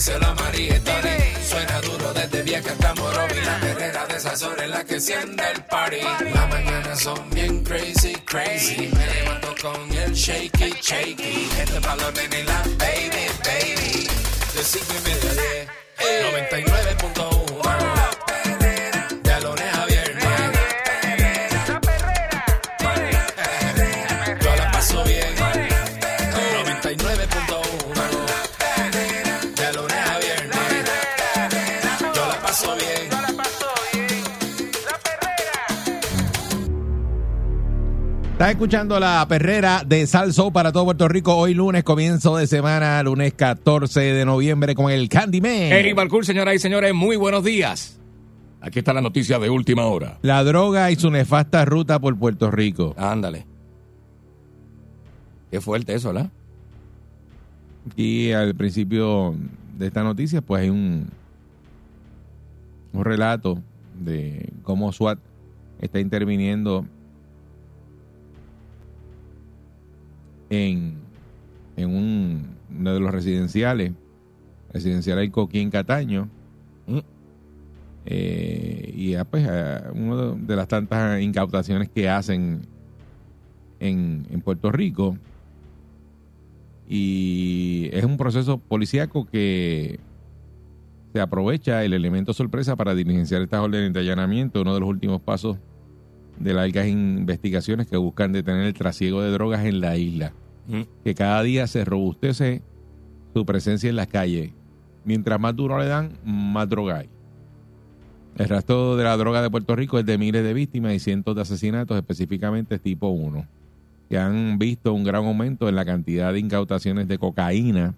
díselo a María y Tony. Suena duro desde vieja hasta Morovi. La perrera de esas horas es la que enciende el party. Las mañanas son bien crazy, crazy. Me levanto con el shaky, shaky. Este palo nene y la baby, baby. De cinco y media a diez. 99.1 Estás escuchando la perrera de Salso para todo Puerto Rico. Hoy lunes, comienzo de semana, lunes 14 de noviembre con el Candyman. Eric Balcour, señoras y señores, muy buenos días. Aquí está la noticia de última hora. La droga y su nefasta ruta por Puerto Rico. Ándale. Qué fuerte eso, ¿verdad? Aquí al principio de esta noticia, pues hay un, un relato de cómo SWAT está interviniendo en, en un, uno de los residenciales, residencial El Coquín Cataño. Mm. Eh, y ya, pues, a- una de las tantas incautaciones que hacen en, en Puerto Rico. Y es un proceso policíaco que se aprovecha el elemento sorpresa para diligenciar estas órdenes de allanamiento, uno de los últimos pasos de largas investigaciones que buscan detener el trasiego de drogas en la isla, Mm. que cada día se robustece su presencia en las calles. Mientras más duro le dan, más droga hay. El rastro de la droga de Puerto Rico es de miles de víctimas y cientos de asesinatos, específicamente tipo 1 que han visto un gran aumento en la cantidad de incautaciones de cocaína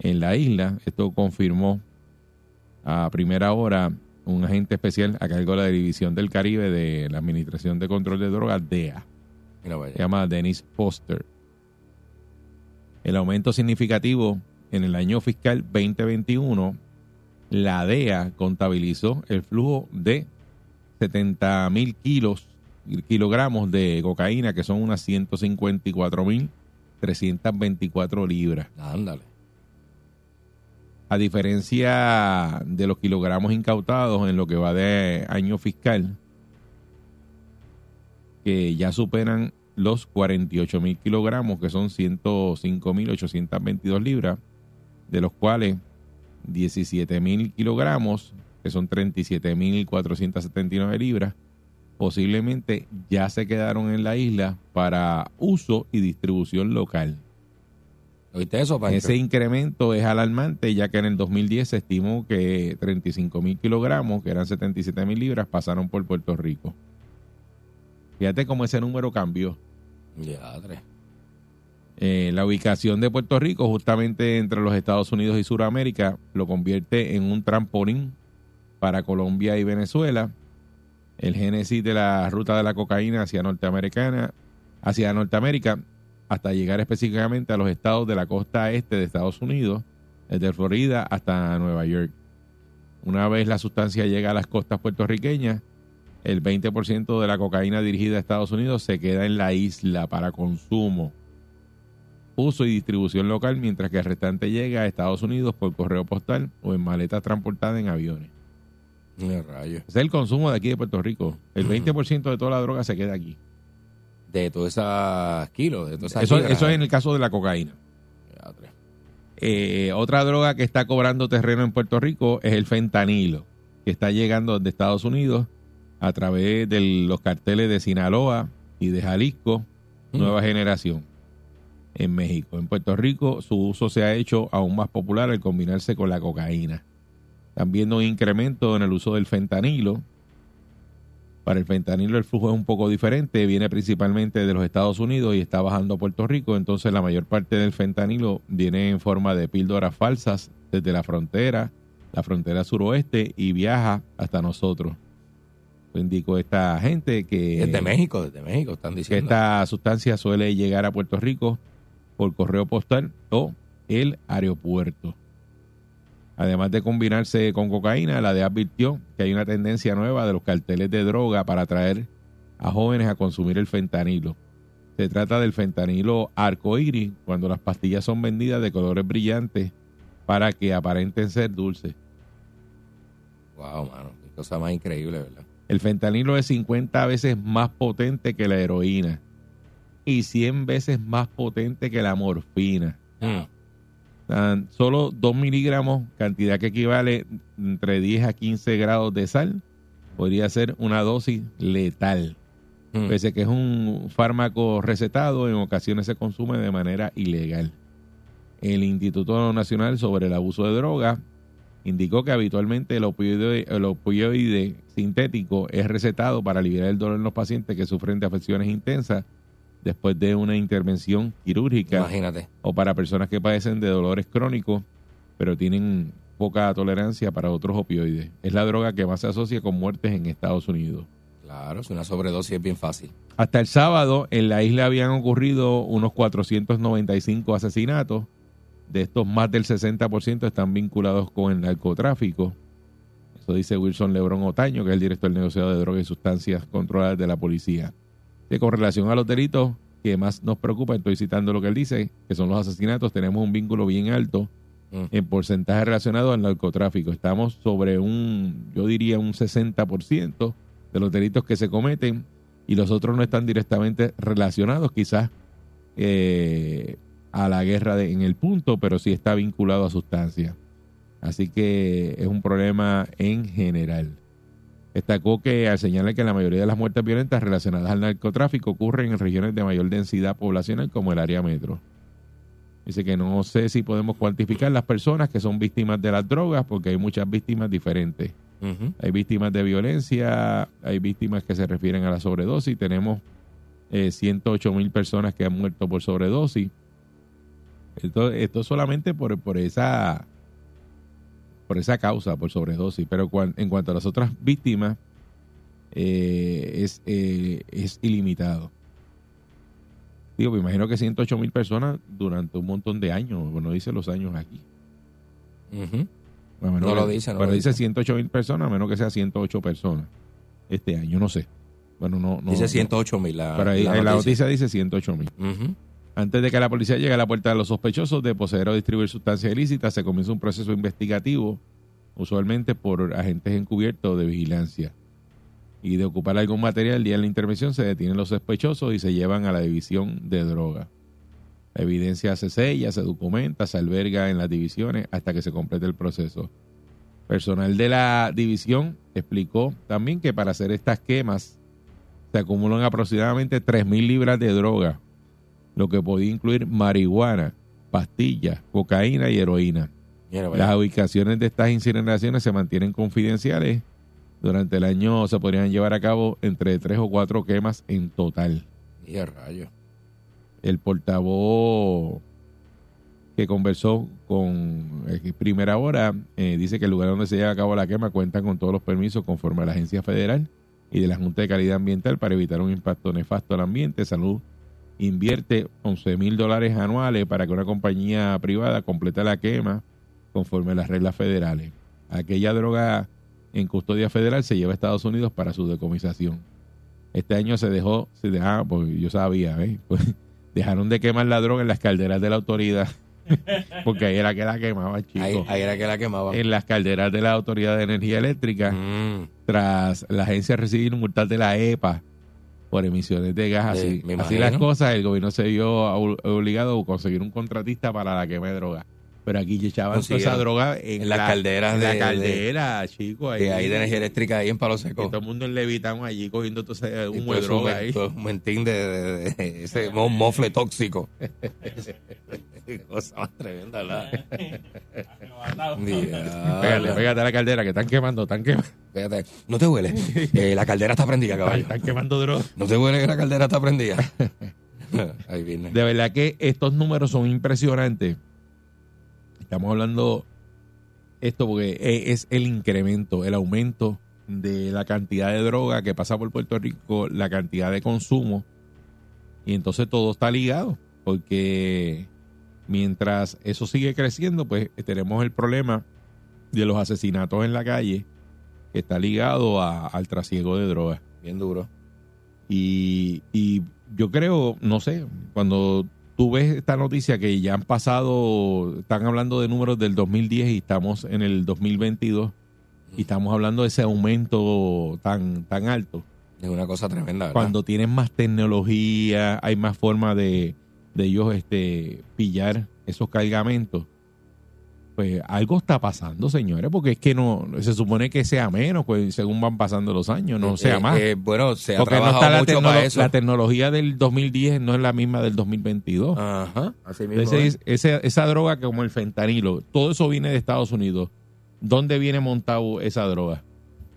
en la isla. Esto confirmó a primera hora un agente especial a cargo de la División del Caribe de la Administración de Control de Drogas, DEA. Mira, vaya. Se llama Dennis Foster. El aumento significativo en el año fiscal 2021, la DEA contabilizó el flujo de 70 mil kilos, kilogramos de cocaína, que son unas 154 mil 324 libras. Ándale. A diferencia de los kilogramos incautados en lo que va de año fiscal, que ya superan los 48 mil kilogramos, que son 105 mil 822 libras, de los cuales 17 mil kilogramos, que son 37 mil 479 libras, posiblemente ya se quedaron en la isla para uso y distribución local. ¿Oíste eso, Pancho? Ese incremento es alarmante, ya que en el 2010 se estimó que 35 mil kilogramos, que eran 77 mil libras, pasaron por Puerto Rico. Fíjate cómo ese número cambió. Ya. Eh, la ubicación de Puerto Rico, justamente entre los Estados Unidos y Sudamérica, lo convierte en un trampolín para Colombia y Venezuela. El génesis de la ruta de la cocaína hacia Norteamericana, hacia Norteamérica, hasta llegar específicamente a los estados de la costa este de Estados Unidos, desde Florida hasta Nueva York. Una vez la sustancia llega a las costas puertorriqueñas, el 20% de la cocaína dirigida a Estados Unidos se queda en la isla para consumo, uso y distribución local, mientras que el restante llega a Estados Unidos por correo postal o en maletas transportadas en aviones. Ese es el consumo de aquí de Puerto Rico. El 20% de toda la droga se queda aquí. De todas esas kilos, de todas esas Eso, libras. eso es en el caso de la cocaína. Eh, otra droga que está cobrando terreno en Puerto Rico es el fentanilo, que está llegando de Estados Unidos a través de los carteles de Sinaloa y de Jalisco, Mm. nueva generación, en México. En Puerto Rico su uso se ha hecho aún más popular al combinarse con la cocaína. Están viendo un incremento en el uso del fentanilo. Para el fentanilo el flujo es un poco diferente, viene principalmente de los Estados Unidos y está bajando a Puerto Rico, entonces la mayor parte del fentanilo viene en forma de píldoras falsas desde la frontera, la frontera suroeste y viaja hasta nosotros. Indicó esta gente que, Desde México, desde México, están que diciendo. esta sustancia suele llegar a Puerto Rico por correo postal o el aeropuerto. Además de combinarse con cocaína, la DEA advirtió que hay una tendencia nueva de los carteles de droga para atraer a jóvenes a consumir el fentanilo. Se trata del fentanilo arcoíris, cuando las pastillas son vendidas de colores brillantes para que aparenten ser dulces. Wow, mano, qué cosa más increíble, ¿verdad? El fentanilo es 50 veces más potente que la heroína y 100 veces más potente que la morfina. Mm. Tan solo 2 miligramos, cantidad que equivale entre 10 a 15 grados de sal, podría ser una dosis letal. Mm. Pese a que es un fármaco recetado, en ocasiones se consume de manera ilegal. El Instituto Nacional sobre el Abuso de Drogas indicó que habitualmente el opioide, el opioide sintético es recetado para aliviar el dolor en los pacientes que sufren de afecciones intensas después de una intervención quirúrgica Imagínate. o para personas que padecen de dolores crónicos, pero tienen poca tolerancia para otros opioides. Es la droga que más se asocia con muertes en Estados Unidos. Claro, es una sobredosis, es bien fácil. Hasta el sábado en la isla habían ocurrido unos 495 asesinatos. De estos, más del 60% están vinculados con el narcotráfico. Eso dice Wilson Lebron Otaño, que es el director del negociado de drogas y sustancias controladas de la policía. Que con relación a los delitos que más nos preocupa, estoy citando lo que él dice, que son los asesinatos, tenemos un vínculo bien alto Mm. en porcentaje relacionado al narcotráfico. Estamos sobre un, yo diría, un 60% de los delitos que se cometen y los otros no están directamente relacionados quizás eh, a la guerra de- en el punto, pero sí está vinculado a sustancias. Así que es un problema en general. Destacó que al señalar que la mayoría de las muertes violentas relacionadas al narcotráfico ocurren en regiones de mayor densidad poblacional como el área metro. Dice que no sé si podemos cuantificar las personas que son víctimas de las drogas porque hay muchas víctimas diferentes. Hay víctimas de violencia, hay víctimas que se refieren a la sobredosis. Tenemos eh, 108 mil personas que han muerto por sobredosis. Esto, esto solamente por, por esa por esa causa, por sobredosis. Pero cuan- en cuanto a las otras víctimas, eh, es, eh, es ilimitado. Digo, me imagino que 108 mil personas durante un montón de años. Bueno, dice los años aquí. Ujú. A menos No que- lo dice, no Pero lo dice dice. 108 mil personas, a menos que sea 108 personas este año, no sé. Bueno, no, no Dice no. 108 mil la, Pero ahí, la en la noticia. noticia dice 108 mil. Ujú. Antes de que la policía llegue a la puerta de los sospechosos de poseer o distribuir sustancias ilícitas, se comienza un proceso investigativo, usualmente por agentes encubiertos de vigilancia. Y de ocupar algún material, el día de la intervención se detienen los sospechosos y se llevan a la división de droga. La evidencia se sella, se documenta, se alberga en las divisiones hasta que se complete el proceso. Personal de la división explicó también que para hacer estas quemas se acumulan aproximadamente 3.000 libras de droga, lo que podía incluir marihuana, pastillas, cocaína y heroína. Mira. Las ubicaciones de estas incineraciones se mantienen confidenciales. Durante el año se podrían llevar a cabo entre tres o cuatro quemas en total. Y rayo. El portavoz que conversó con eh, Primera Hora eh, dice que el lugar donde se lleva a cabo la quema cuenta con todos los permisos conforme a la agencia federal y de la Junta de Calidad Ambiental para evitar un impacto nefasto al ambiente. Salud invierte 11 mil dólares anuales para que una compañía privada complete la quema conforme a las reglas federales. Aquella droga en custodia federal se lleva a Estados Unidos para su decomisación. Este año se dejó, se dejaba, pues yo sabía, ¿eh? Pues, dejaron de quemar la droga en las calderas de la autoridad, porque ahí era que la quemaban, chicos. Ahí, ahí era que la quemaba. En las calderas de la Autoridad de Energía Eléctrica, Mm, tras la agencia recibir un multas de la EPA por emisiones de gas. Sí, Así, así las cosas, el gobierno se vio ob- obligado a conseguir un contratista para la quema de droga. Pero aquí echaban toda esa droga en, En las la- calderas en de- la de- caldera, chicos. de ahí de energía eléctrica ahí en Palo Y Seco. todo el mundo en Levitán allí cogiendo todo ese humo de droga un, ahí. todo un mentín de, de- de- ese mo- mofle tóxico. Qué cosa más tremenda, ¿verdad? Pégate, pégate a la caldera que están quemando, están quemando, Fíjate, no te huele. Eh, la caldera está prendida, caballo. están quemando droga. No te huele que la caldera está prendida. Ahí viene. De verdad que estos números son impresionantes. Estamos hablando esto porque e- es el incremento, el aumento de la cantidad de droga que pasa por Puerto Rico, la cantidad de consumo, y entonces todo está ligado, porque mientras eso sigue creciendo, pues tenemos el problema de los asesinatos en la calle, que está ligado a- al trasiego de drogas. Bien duro. Y, y yo creo, no sé, cuando tú ves esta noticia que ya han pasado, están hablando de números del 2010 y estamos en el 2022 y estamos hablando de ese aumento tan, tan alto. Es una cosa tremenda, ¿verdad? Cuando tienen más tecnología, hay más forma de, de ellos este, pillar esos cargamentos. Pues algo está pasando, señores, porque es que no se supone que sea menos pues, según van pasando los años, no sea Eh, más. eh, bueno, se ha Porque no trabajado está la, mucho tecnolo- para eso. la tecnología del 2010 no es la misma del 2022. Ajá, así mismo. Ese- es. ese- esa droga como el fentanilo, todo eso viene de Estados Unidos. ¿Dónde viene montado esa droga?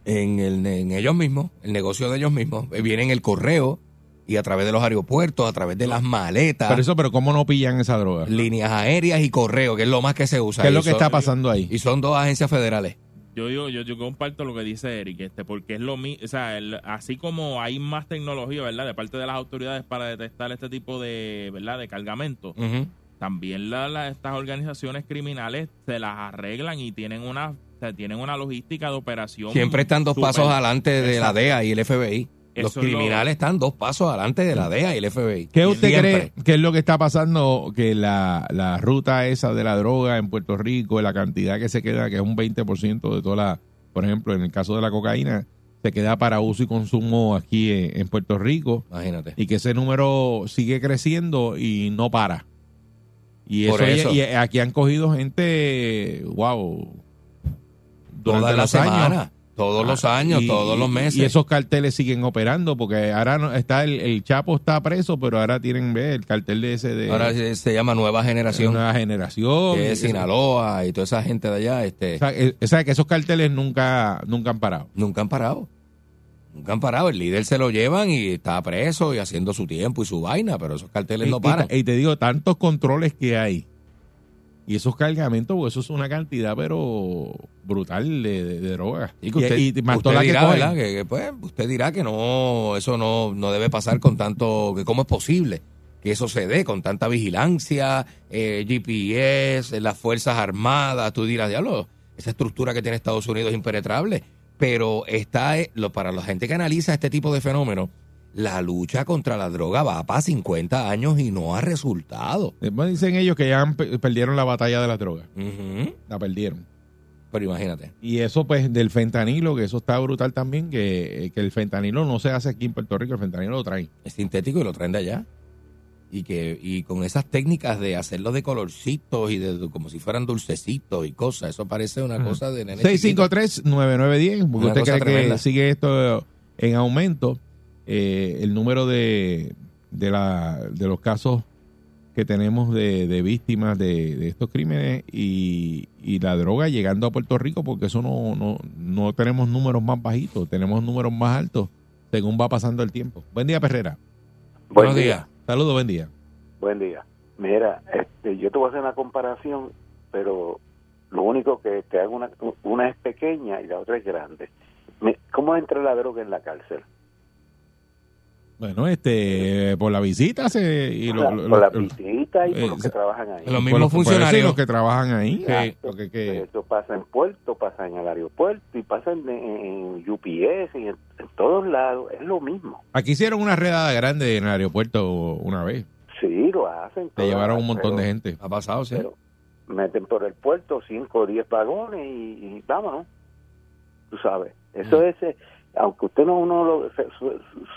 En, el, en ellos mismos, el negocio de ellos mismos. Eh, Viene en el correo y a través de los aeropuertos, a través de las maletas, Pero eso, pero ¿cómo no pillan esa droga? líneas aéreas y correo, que es lo más que se usa. ¿Qué es lo que son- está pasando ahí? Y son dos agencias federales. Yo digo, yo, yo comparto lo que dice Eric, este, porque es lo mismo, o sea, el- así como hay más tecnología, ¿verdad? De parte de las autoridades para detectar este tipo de, ¿verdad? De cargamento, también la- la- estas organizaciones criminales se las arreglan y tienen una, o sea, tienen una logística de operación. Siempre están dos pasos adelante de la. DEA y el FBI. Los Eso es lo- criminales están dos pasos adelante de la DEA y el FBI. ¿Qué usted cree que es lo que está pasando? Que la, la ruta esa de la droga en Puerto Rico, la cantidad que se queda, que es un 20% de toda la, por ejemplo, en el caso de la cocaína, se queda para uso y consumo aquí en, en Puerto Rico Imagínate. y que ese número sigue creciendo y no para. Y eso, eso. Y, y aquí han cogido gente, wow, durante las los años. Todos los Ah, años, y- todos los meses. Y esos carteles siguen operando porque ahora no, está el, el Chapo está preso, pero ahora tienen ve, el cartel de ese de, Ahora se, llama Nueva Generación, nueva generación. que es Sinaloa y toda esa gente de allá, este, O sea, eh, o sea, que esos carteles nunca, nunca han parado. nunca han parado. Nunca han parado. El líder se lo llevan y está preso y haciendo su tiempo y su vaina, pero esos carteles Y, no y- paran. y te digo, tantos controles que hay. Y esos cargamentos, pues eso es una cantidad, pero brutal de, de, de drogas. Y que usted, y, y más usted dirá. Que, que, pues, usted dirá que no, eso no, no debe pasar con tanto, que cómo es posible que eso se dé con tanta vigilancia, eh, GPS, las Fuerzas Armadas, tú dirás, diablo, esa estructura que tiene Estados Unidos es impenetrable, pero está, eh, lo, para la gente que analiza este tipo de fenómenos, la lucha contra la droga va para 50 años y no ha resultado. Después dicen ellos que ya han perdieron la batalla de las drogas. Ujú. La perdieron. Pero imagínate. Y eso, pues, del fentanilo, que eso está brutal también, que, que el fentanilo no se hace aquí en Puerto Rico, el fentanilo lo traen. es sintético y lo traen de allá. Y que y con esas técnicas de hacerlo de colorcitos y de como si fueran dulcecitos y cosas, eso parece una cosa de nene chiquito. 653-9910, porque usted cree tremenda. que sigue esto en aumento. Eh, el número de, de, la, de los casos que tenemos de, de víctimas de, de estos crímenes y, y la droga llegando a Puerto Rico, porque eso no, no, no tenemos números más bajitos, tenemos números más altos según va pasando el tiempo. Buen día, Perrera. Buenos días. Saludos, buen día. Buen día. Mira, este, yo te voy a hacer una comparación, pero lo único que te hago una, una es pequeña y la otra es grande. ¿Cómo entra la droga en la cárcel? Bueno, este, por la visita se, y lo- por lo- la, por la visita y por eh, los que trabajan ahí. Los por mismos funcionarios. los que trabajan ahí. Sí. Lo que- que- Eso pasa en puerto, pasa en el aeropuerto y pasa en, en UPS y en, en todos lados. Es lo mismo. Aquí hicieron una redada grande en el aeropuerto una vez. Sí, lo hacen. Te llevaron un montón pero- de gente. Ha pasado, sí. Pero meten por el puerto 5 o 10 vagones y, y vámonos. Tú sabes. Eso Mm. es, eh, aunque usted no uno lo,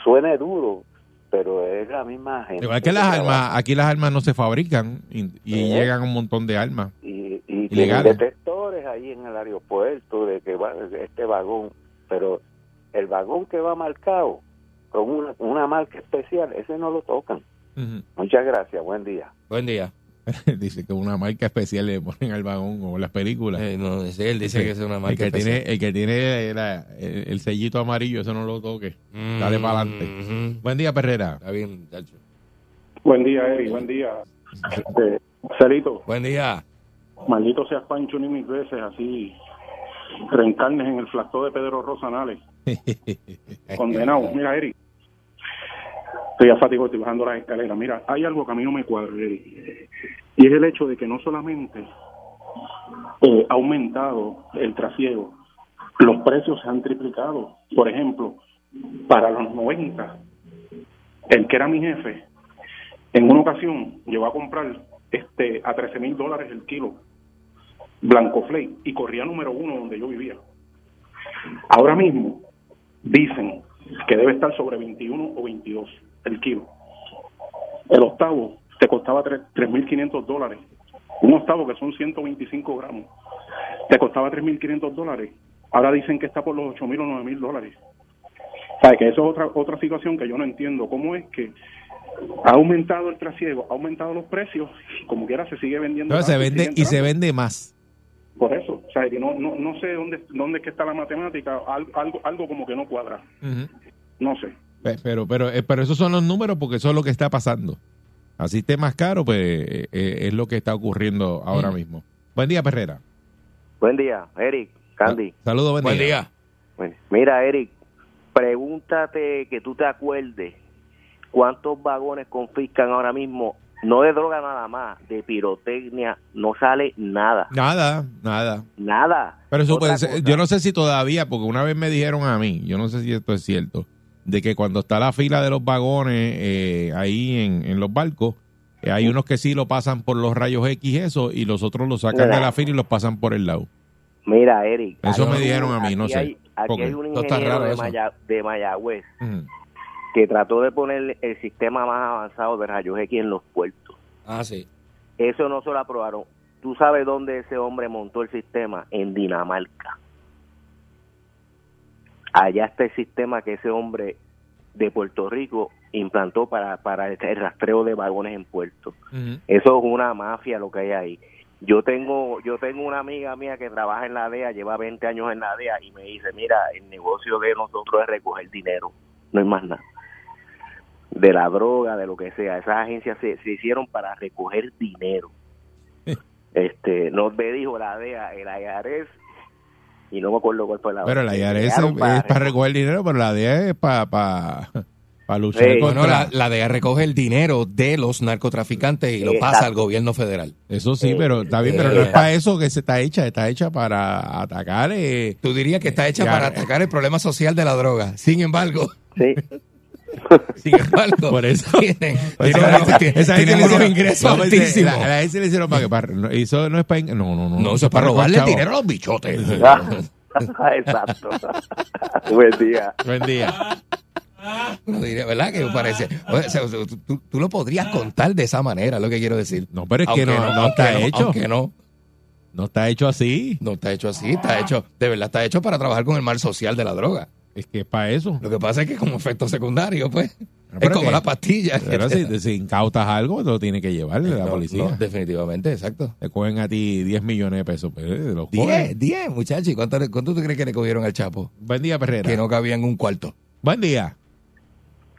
suene duro, pero es la misma gente. Igual que las armas, aquí las armas no se fabrican y, y Sí. llegan un montón de armas. Y, y Ilegales. detectores ahí en el aeropuerto de que va este vagón, pero el vagón que va marcado con una, una marca especial, ese no lo tocan. Muchas gracias, buen día. Buen día. dice que una marca especial le ponen al vagón o las películas. Eh, no, él dice Sí. que es una el marca que especial. tiene, el que tiene la- el, el sellito amarillo, eso no lo toque. Dale Mm, para adelante. Buen día, Perrera. Está bien, muchacho. Buen día, Eri, buen día. Este, Celito, Buen día. maldito seas Pancho ni mil veces, así reencarnes en el flacto de Pedro Rosanales. Condenado. Mira, Eric. Estoy ya fatigado, estoy bajando las escaleras. Mira, hay algo que a mí no me cuadra, Eric. Y es el hecho de que no solamente eh, ha aumentado el trasiego, los precios se han triplicado. Por ejemplo, para los 90, el que era mi jefe, en una ocasión llegó a comprar este a 13 mil dólares el kilo Blanco Flake y corría número uno donde yo vivía. Ahora mismo dicen que debe estar sobre 21 o 22 el kilo. El octavo te costaba tres- 3.500 dólares. Un octavo que son 125 gramos. Te costaba 3.500 dólares. Ahora dicen que está por los 8.000 o 9.000 dólares. O sea, que eso es otra, otra situación que yo no entiendo. ¿Cómo es que ha aumentado el trasiego, ha aumentado los precios y como quiera se sigue vendiendo? No, se vende y se vende más. Por eso, o sea, que no, no, no sé dónde, dónde es que está la matemática, al- algo, algo como que no cuadra. No sé. Pe- Pero, pero, eh, pero esos son los números porque eso es lo que está pasando. Así esté más caro, pues eh, eh, es lo que está ocurriendo ahora mismo. Buen día, Perrera. Buen día, Eric, Candy. Saludos, buen, Buen día. día. Bueno, mira, Eric, pregúntate que tú te acuerdes cuántos vagones confiscan ahora mismo, no de droga nada más, de pirotecnia, no sale nada, Nada, nada. nada. Pero eso puede ser- yo no sé si todavía, porque una vez me dijeron a mí, yo no sé si esto es cierto, de que cuando está la fila de los vagones eh, ahí en, en los barcos, eh, hay unos que sí lo pasan por los rayos X eso y los otros los sacan Mira. de la fila y los pasan por el lado. Mira, Eric. Eso me dijeron a mí, no aquí sé. hay- aquí hay un ingeniero de. Maya- de Mayagüez que trató de poner el sistema más avanzado de rayos X en los puertos. Ah, sí. Eso no se lo aprobaron. ¿Tú sabes dónde ese hombre montó el sistema? En Dinamarca. Allá está el sistema que ese hombre de Puerto Rico implantó para, para el rastreo de vagones en puertos. Ujú. Eso es una mafia lo que hay ahí. Yo tengo yo tengo una amiga mía que trabaja en la DEA, lleva 20 años en la DEA y me dice, mira, el negocio de nosotros es recoger dinero, no hay más nada. De la droga, de lo que sea. Esas agencias se, se hicieron para recoger dinero. este Nos me dijo la DEA, el IRS, y no me acuerdo cuál fue la Pero la. IRS es, para, recoger- recoger dinero, pero la DEA es para pa, pa luchar Sí. contra... Bueno, la, la DEA recoge el dinero de los narcotraficantes y lo pasa Exacto. al gobierno federal. Eso sí, pero está bien, pero no es para eso que se está hecha, está hecha para atacar... eh, Tú dirías que está hecha Ya. para atacar el problema social de la droga. Sin embargo, Sí. sin embargo, Por eso. tienen, tienen esa unos- gente- le hicieron- ingresos no, altísimos. La, la gente le hicieron para que para, no, eso no es para no no no No, eso es para robarle dinero a los bichotes. Exacto. Buen día. Buen día. Diría, ¿verdad? Que parece. o sea, tú, tú- tú lo podrías contar de esa manera, es lo que quiero decir. No, pero es que no, no aunque está hecho. Aunque no, No está hecho así. no está hecho así, está hecho, de verdad está hecho para trabajar con el mal social de la droga. Es que es para eso. Lo que pasa es que como efecto secundario, pues, es pero como que- la pastilla. Pero si, si incautas algo, lo tiene que llevar la No, policía. no, definitivamente, exacto. Te cogen a ti 10 millones de pesos. Los 10, cogen. 10, muchachos. ¿Y cuánto, cuánto tú crees que le cogieron al Chapo? Buen día, Perrera. Que no cabía en un cuarto. Buen día.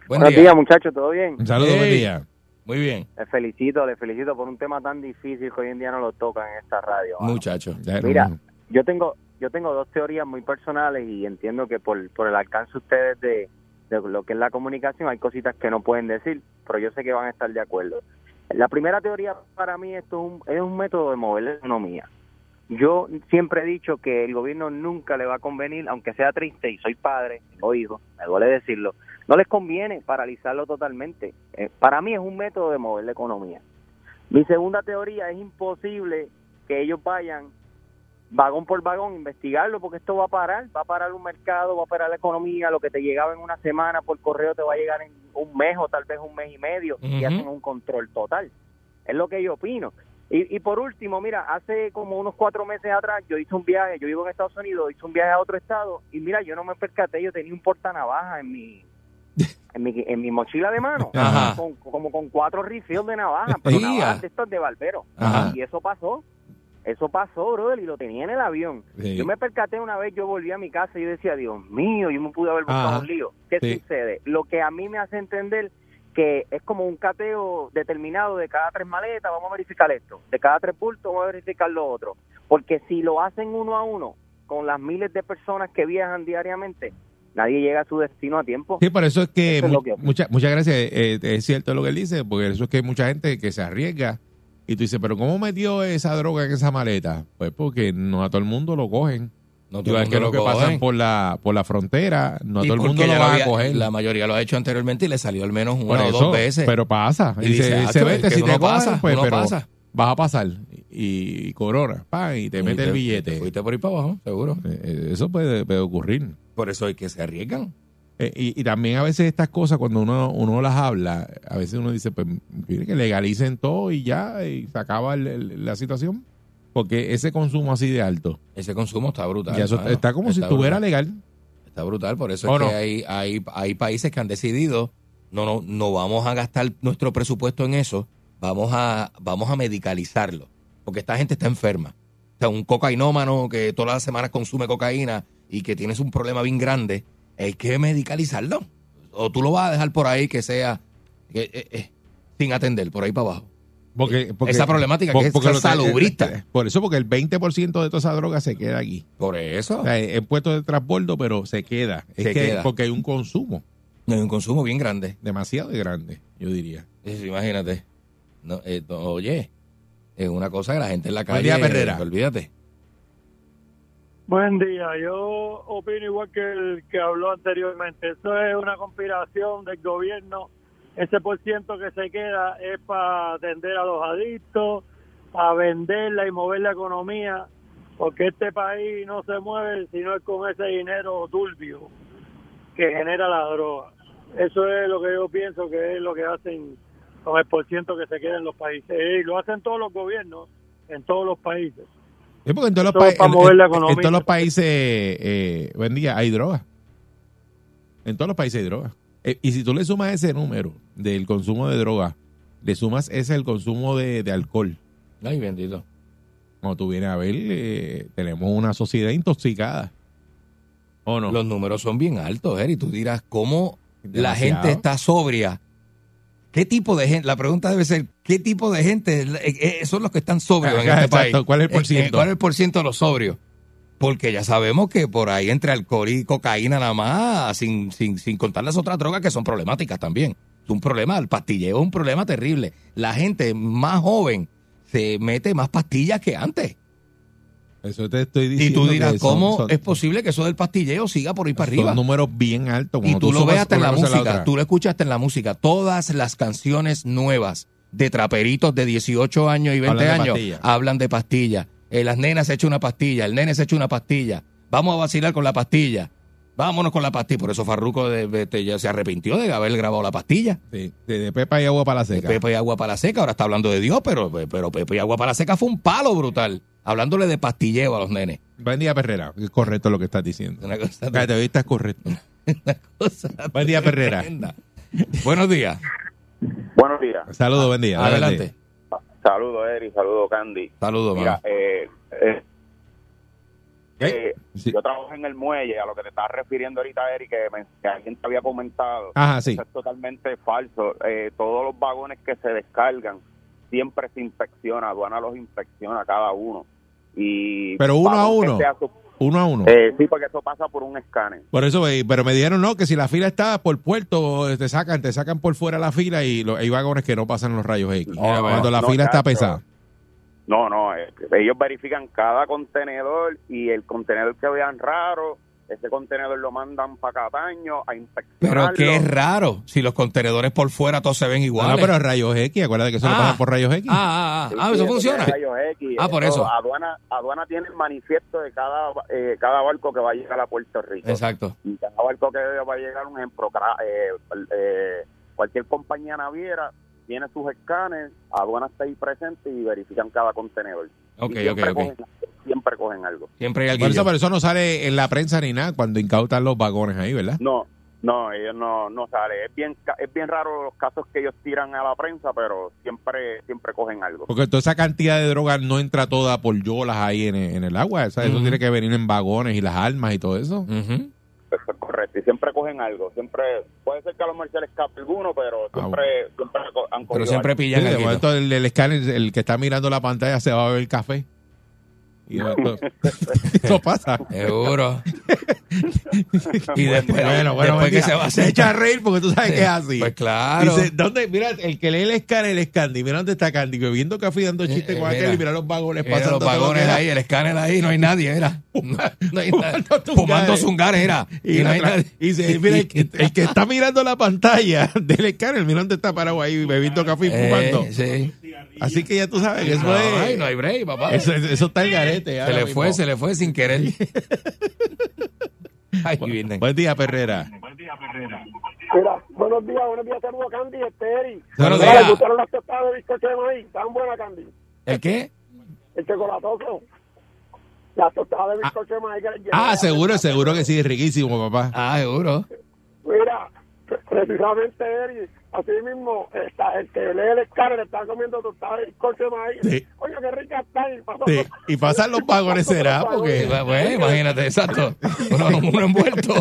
Buen Buenos día. días, muchachos, ¿todo bien? Un saludo, buen día. Muy bien, Les felicito, les felicito por un tema tan difícil que hoy en día no lo tocan en esta radio. mano. muchacho. Ya, Mira, yo tengo yo tengo dos teorías muy personales y entiendo que por, por el alcance ustedes de, lo que es la comunicación hay cositas que no pueden decir, pero yo sé que van a estar de acuerdo. La primera teoría para mí esto es un, es un método de mover la economía. Yo siempre he dicho que el gobierno nunca le va a convenir, aunque sea triste, y soy padre, tengo hijos, me duele decirlo, no les conviene paralizarlo totalmente. Eh, para mí es un método de mover la economía. Mi segunda teoría es imposible que ellos vayan vagón por vagón, investigarlo, porque esto va a parar, va a parar un mercado, va a parar la economía, lo que te llegaba en una semana por correo te va a llegar en un mes o tal vez un mes y medio y hacen un control total. Es lo que yo opino. Y, y por último, mira, hace como unos cuatro meses atrás yo hice un viaje, yo vivo en Estados Unidos, hice un viaje a otro estado y mira, yo no me percaté, yo tenía un portanavaja en mi en mi, en mi mochila de mano, con- como con cuatro refills de navaja, pero navajas de estos de barbero. Ajá. Y eso pasó. Eso pasó, brother, y lo tenía en el avión. Sí. Yo me percaté una vez, yo volví a mi casa y yo decía, Dios mío, yo me pude haber buscado un lío. ¿Qué Sí. sucede? Lo que a mí me hace entender que es como un cateo determinado de cada tres maletas, vamos a verificar esto. De cada tres bultos, vamos a verificar lo otro. Porque si lo hacen uno a uno, con las miles de personas que viajan diariamente, nadie llega a su destino a tiempo. Sí, por eso es que, Eso es mu- lo que- mucha- muchas gracias, eh, es cierto lo que él dice, porque eso es que hay mucha gente que se arriesga y tú dices, pero ¿cómo metió esa droga en esa maleta? Pues porque no a todo el mundo lo cogen. No todo el que mundo que lo pasan cogen. por la, por la frontera, no a todo el mundo lo va a coger. La mayoría lo ha hecho anteriormente y le salió al menos una Por o eso, dos veces. pero pasa. Y Y, dice, se, "Acho, se es vete, que si te cogen, pasa, pues, uno pero pasa. vas a pasar. Y, y corona, pa, y te Y mete te- el billete. te fuiste por ahí para abajo, seguro. Eh, eh, Eso puede, puede ocurrir. Por eso hay que se arriesgan. Eh, y, y también a veces estas cosas, cuando uno, uno las habla, a veces uno dice, pues, mire que legalicen todo y ya, y se acaba el- el- la situación. Porque ese consumo así de alto, Ese consumo está brutal. ya eso mano. está como si Está estuviera brutal. legal. Está brutal, por eso ¿O es no? que hay, hay, hay países que han decidido, no, no, no vamos a gastar nuestro presupuesto en eso, vamos a, vamos a medicalizarlo, porque esta gente está enferma. O sea, un cocainómano que todas las semanas consume cocaína y que tienes un problema bien grande, hay que medicalizarlo. O tú lo vas a dejar por ahí que sea eh, eh, eh, sin atender, por ahí para abajo. Porque, porque- Esa problemática que es porque salubrista. Por eso, porque el 20% de toda esa droga se queda aquí. Por eso. O sea, es puesto de transbordo, pero se queda. Es Se que queda. porque hay un consumo Hay un consumo bien grande. demasiado grande, yo diría. Imagínate. No, eh, no, oye, es una cosa que la gente en la Buen calle. día, Perrera. Olvídate. Buen día, yo opino igual que el que habló anteriormente. Eso es una conspiración del gobierno. Ese por ciento que se queda es para atender a los adictos, para venderla y mover la economía, porque este país no se mueve si no es con ese dinero turbio que genera la droga. Eso es lo que yo pienso que es lo que hacen con el por ciento que se queda en los países. Y lo hacen todos los gobiernos en todos los países. Es porque en todos los, países para en- mover la en- en economía. todos los países, eh, buen día, hay droga. En todos los países hay droga. Eh, y si tú le sumas ese número del consumo de droga, le sumas ese el consumo de, de alcohol. Ay, bendito. Cuando tú vienes a ver, eh, tenemos una sociedad intoxicada. ¿O no? Los números son bien altos, Eri. Tú dirás, ¿cómo la gente está sobria? ¿Qué tipo de gente? La pregunta debe ser, ¿qué tipo de gente eh, eh, son los que están sobrios en este país? ¿Cuál es el Eh, eh, porciento? ¿Cuál es el porciento de los sobrios? Porque ya sabemos que por ahí entre alcohol y cocaína nada más, sin, sin, sin contar las otras drogas que son problemáticas también. Es un problema, el pastilleo es un problema terrible. La gente más joven se mete más pastillas que antes. Eso te estoy Y diciendo. tú dirás, son- ¿cómo son- es posible que eso del pastilleo siga por ahí para son arriba? números bien altos. Y tú lo ves hasta en la música, tú lo escuchas hasta en la música. Todas las canciones nuevas de traperitos de 18 años y 20 Hablan de años hablan de pastillas. Eh, las nenas se echan una pastilla, el nene se echa una pastilla. Vamos a vacilar con la pastilla. Vámonos con la pastilla. Por eso Farruco de- de- de- ya se arrepintió de haber grabado la pastilla. Sí, de, de pepa y agua para la De seca. Pepe y Agua para la Seca, ahora está hablando de Dios, pero, pero Pepe y Agua para la Seca fue un palo brutal. Hablándole de pastilleo a los nenes. Buen día, Perrera. Es correcto lo que estás diciendo. Una cosa, Cállate, hoy estás correcto. una cosa Buen día, Perrera. Buenos días. Buenos días. Saludos, buen día. Adelante. Saludos, Eri. Saludos, Candy. Saludos, Mira, eh, eh, eh, Sí. yo trabajo en el muelle, a lo que te estás refiriendo ahorita, Eri, que, me- que alguien te había comentado. Ajá, sí. Eso es totalmente falso. Eh, todos los vagones que se descargan siempre se inspecciona, aduana los inspecciona cada uno. Y Pero uno a uno. su- Uno a uno. eh, sí, porque eso pasa por un escáner. Por eso, pero me dijeron no, que si la fila está por puerto, te sacan, te sacan por fuera la fila y lo- hay vagones que no pasan los rayos X. No, cuando la no, fila está pesada. No, no, eh, ellos verifican cada contenedor y el contenedor que vean raro, ese contenedor lo mandan para Cataño a Pero inspeccionarlo. qué raro, si los contenedores por fuera todos se ven No, iguales. pero rayos X, acuérdate que eso lo Ah. pasan por rayos X. Ah, ah, ah, Sí, ah, eso funciona. rayos X. Ah, por eso. Aduana, aduana tiene el manifiesto de cada, eh, cada barco que va a llegar a Puerto Rico. Exacto. Y cada barco que va a llegar, un ejemplo, eh, eh, cualquier compañía naviera tiene sus escáneres, aduana está ahí presente y verifican cada contenedor. Ok, Y siempre ok, ok. Cogen, siempre cogen algo. Siempre hay Por alguien. eso, pero eso no sale en la prensa ni nada cuando incautan los vagones ahí, ¿verdad? No, no, ellos no, no sale. Es bien, ca- es bien raro los casos que ellos tiran a la prensa, pero siempre, siempre cogen algo. Porque toda esa cantidad de droga no entra toda por yolas ahí en, en el agua. O sea, Eso tiene que venir en vagones y las armas y todo eso. Ujú. Eso es correcto. Y siempre cogen algo. Siempre, puede ser que a lo mejor se le escape alguno, pero siempre, siempre co- han Pero cogido siempre algo. Sí, pillan de alguito. momento el, el escáner, el que está mirando la pantalla se va a beber café. Y pasa. Seguro. y después, bueno, bueno, después que se va a hacer. se echa a reír porque tú sabes Sí, que es así. pues claro. Dice, ¿dónde? Mira, el que lee el escáner es Candy. Mira dónde está Candy. Bebiendo café y dando chistes Eh, con mira. aquel y mira los vagones Mira pasando. los vagones ahí, el escáner ahí, no hay nadie, era. No, no hay nadie. Fumando zungares, era. Y, Y no hay atrás- nadie. y dice, mira, el, que- el que está mirando la pantalla del escáner, mira dónde está parado ahí bebiendo café y Eh, fumando. sí. Así que ya tú sabes que eso No, es. ay, no hay break, papá. Eso, eso está el garete. Se le mismo. fue, se le fue sin querer. Ay, Virgen. Buen día, Perrera. Mira, buenos días, buenos días, saludos Candy, este Eri. Buenos días. ¿le gustaron las tostadas de bizcocho de maíz? ¿Están buenas, Candy? ¿El qué? El chocolatoso. Las tostadas de bizcocho de maíz. Ah, seguro, seguro que sí, riquísimo, papá. Ah, seguro. Mira, precisamente Eri, así mismo, está, el que lee el escáner le está comiendo tostadas de bizcocho de maíz. Sí. Oye, qué rica están. Y pasó- Sí, Y pasan los vagones, será, porque. Pues, imagínate, exacto. Uno, uno envuelto.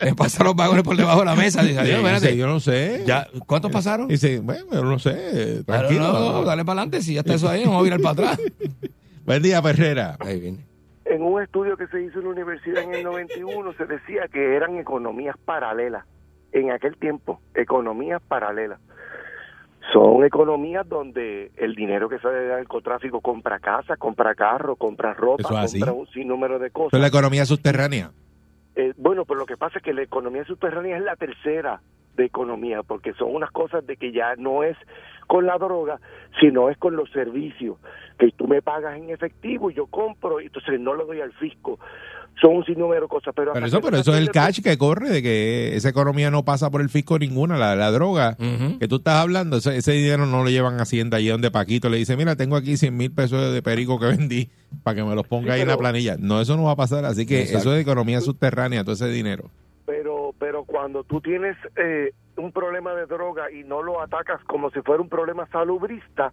Le pasan los vagones por debajo de la mesa. Dice, adiós, Dice, espérate. yo no sé. Ya, ¿Cuántos pasaron? Dice, bueno, yo no sé. Claro, Tranquilo. no, dale para adelante. Si ya está eso ahí, vamos a virar para atrás. Buen día, Perrera. Ahí viene. En un estudio que se hizo en la universidad en el 91 se decía que eran economías paralelas. En aquel tiempo, economías paralelas. Son economías donde el dinero que sale del narcotráfico compra casa, compra carro, compra ropa, Eso es así. compra un sinnúmero de cosas. Es la economía subterránea. Eh, bueno, pero lo que pasa es que la economía subterránea es la tercera de economía, porque son unas cosas de que ya no es con la droga, sino es con los servicios, que tú me pagas en efectivo y yo compro, y entonces no lo doy al fisco. Son un sinnúmero de cosas, pero... Eso, pero eso es el catch que corre de que esa economía no pasa por el fisco ninguna. La, la droga que tú estás hablando, ese, ese dinero no lo llevan a Hacienda allí donde Paquito le dice, mira, tengo aquí 100 mil pesos de perico que vendí para que me los ponga Sí, ahí en la planilla. No, eso no va a pasar. Así que Exacto. eso es economía subterránea, todo ese dinero. pero pero cuando tú tienes eh, un problema de droga y no lo atacas como si fuera un problema salubrista,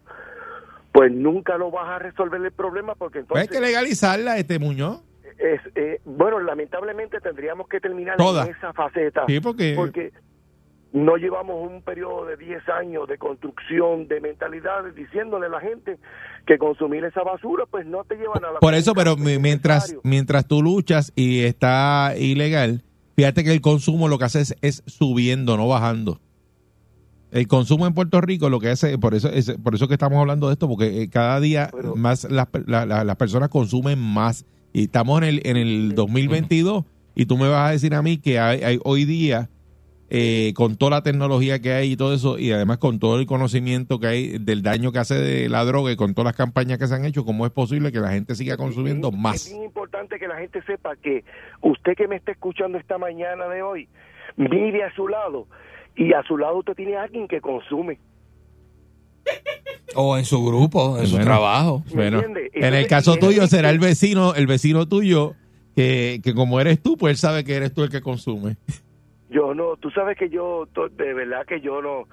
pues nunca lo vas a resolver el problema porque Pues hay entonces que legalizarla, este Muñoz. Es eh, bueno lamentablemente tendríamos que terminar Toda. en esa faceta Sí, porque- porque no llevamos un periodo de 10 años de construcción de mentalidades diciéndole a la gente que consumir esa basura pues no te lleva a nada Por eso, pero mi- mientras, mientras tú luchas y está ilegal, fíjate que el consumo lo que hace es, es subiendo, no bajando. El consumo en Puerto Rico lo que hace, por eso es, por eso que estamos hablando de esto, porque eh, cada día más las, la- la- las personas consumen más. Y estamos en el, en el 2022 y tú me vas a decir a mí que hay, hay hoy día, eh, con toda la tecnología que hay y todo eso, y además con todo el conocimiento que hay del daño que hace de la droga y con todas las campañas que se han hecho, ¿cómo es posible que la gente siga consumiendo Es más? bien importante que la gente sepa que usted que me está escuchando esta mañana de hoy, mire a su lado y a su lado usted tiene a alguien que consume. O en su grupo, en su trabajo. Bueno, en el caso tuyo será el vecino, el vecino tuyo, que, que como eres tú, pues él sabe que eres tú el que consume. Yo no, tú sabes que yo, de verdad que yo no,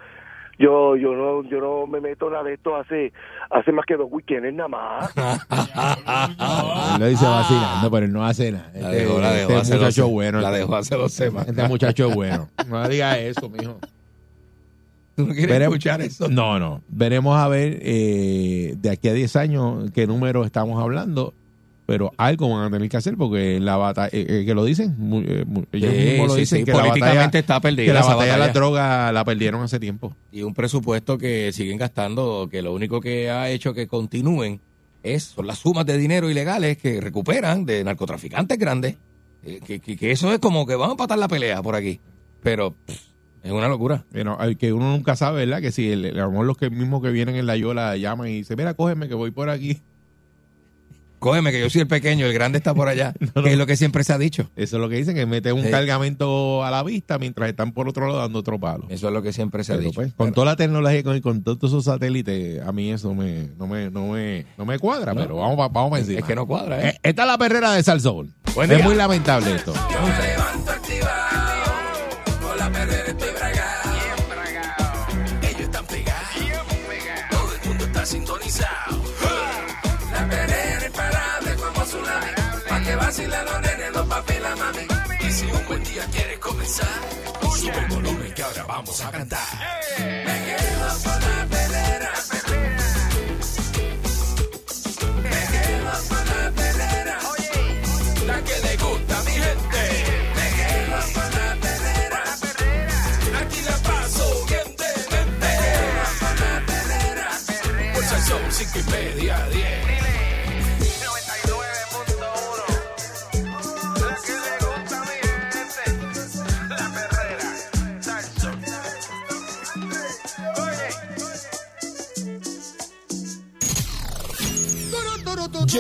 yo, yo no, yo no me meto nada de esto hace, hace más que dos weekends nada más. Él lo dice vacilando, pero él no hace nada. La Este- dejó, la dejó este hace muchacho dos- bueno. la este- dejó hace dos semanas. Este muchacho es bueno. No diga eso, mijo. ¿Tú no quieres Veremos- escuchar eso? No, no. Veremos a ver eh, de aquí a 10 años qué número estamos hablando. Pero algo van a tener que hacer porque la batalla, eh, eh, que lo dicen, eh, ellos Sí, mismos lo sí, dicen sí, que la políticamente batalla, está perdida que la esa batalla de las batalla. drogas la perdieron hace tiempo. Y un presupuesto que siguen gastando, que lo único que ha hecho que continúen es son las sumas de dinero ilegales que recuperan de narcotraficantes grandes. Eh, Que, que- que eso es como que vamos a empatar la pelea por aquí. Pero pff, es una locura. Al que uno nunca sabe, ¿verdad? Que si el, a lo mejor los que mismos que vienen en la yola llaman y dicen, mira, cógeme que voy por aquí. Cógeme que yo soy el pequeño, el grande está por allá. Que es lo que siempre se ha dicho. Eso es lo que dicen, que meten un Sí. cargamento a la vista mientras están por otro lado dando otro palo. Eso es lo que siempre se ha dicho. pues, con toda la tecnología y con, con todos esos satélites, a mí eso me, no, me, no, me, no me cuadra, No. pero vamos, vamos para encima. Es que no cuadra, ¿eh? Eh, Esta es la perrera de Salsón. Buen Es muy lamentable esto. Yo me levanto vacilen los nenes, los papi y la mami. Y si un buen día quieres comenzar, sube el volumen que ahora vamos a cantar. Perrera, me quedo con la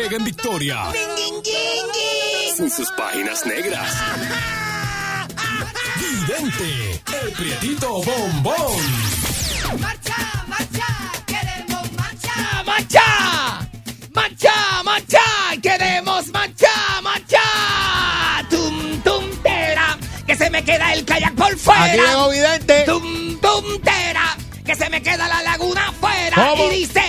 Llega en victoria. Sin sus páginas negras. Vidente, el prietito bombón. ¡Marcha, marcha! ¡Queremos marcha! ¡Marcha! ¡Marcha, marcha! ¡Queremos marcha, marcha! ¡Tum, tum, tera! ¡Que se me queda el kayak por fuera! Aquí llegó Vidente. ¡Tum, tum, tera! ¡Que se me queda la laguna afuera! ¿Cómo? Y dice,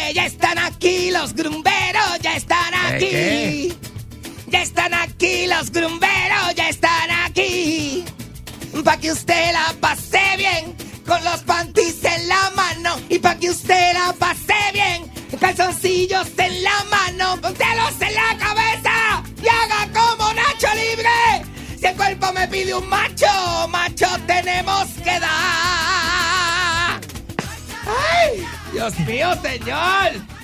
Ya están aquí los grumberos, ya están aquí. Pa' que usted la pase bien, con los panties en la mano. Y pa' que usted la pase bien, calzoncillos en la mano, póntelos en la cabeza y haga como Nacho Libre. Si el cuerpo me pide un macho, macho tenemos que dar. ¡Ay! Dios mío, señor.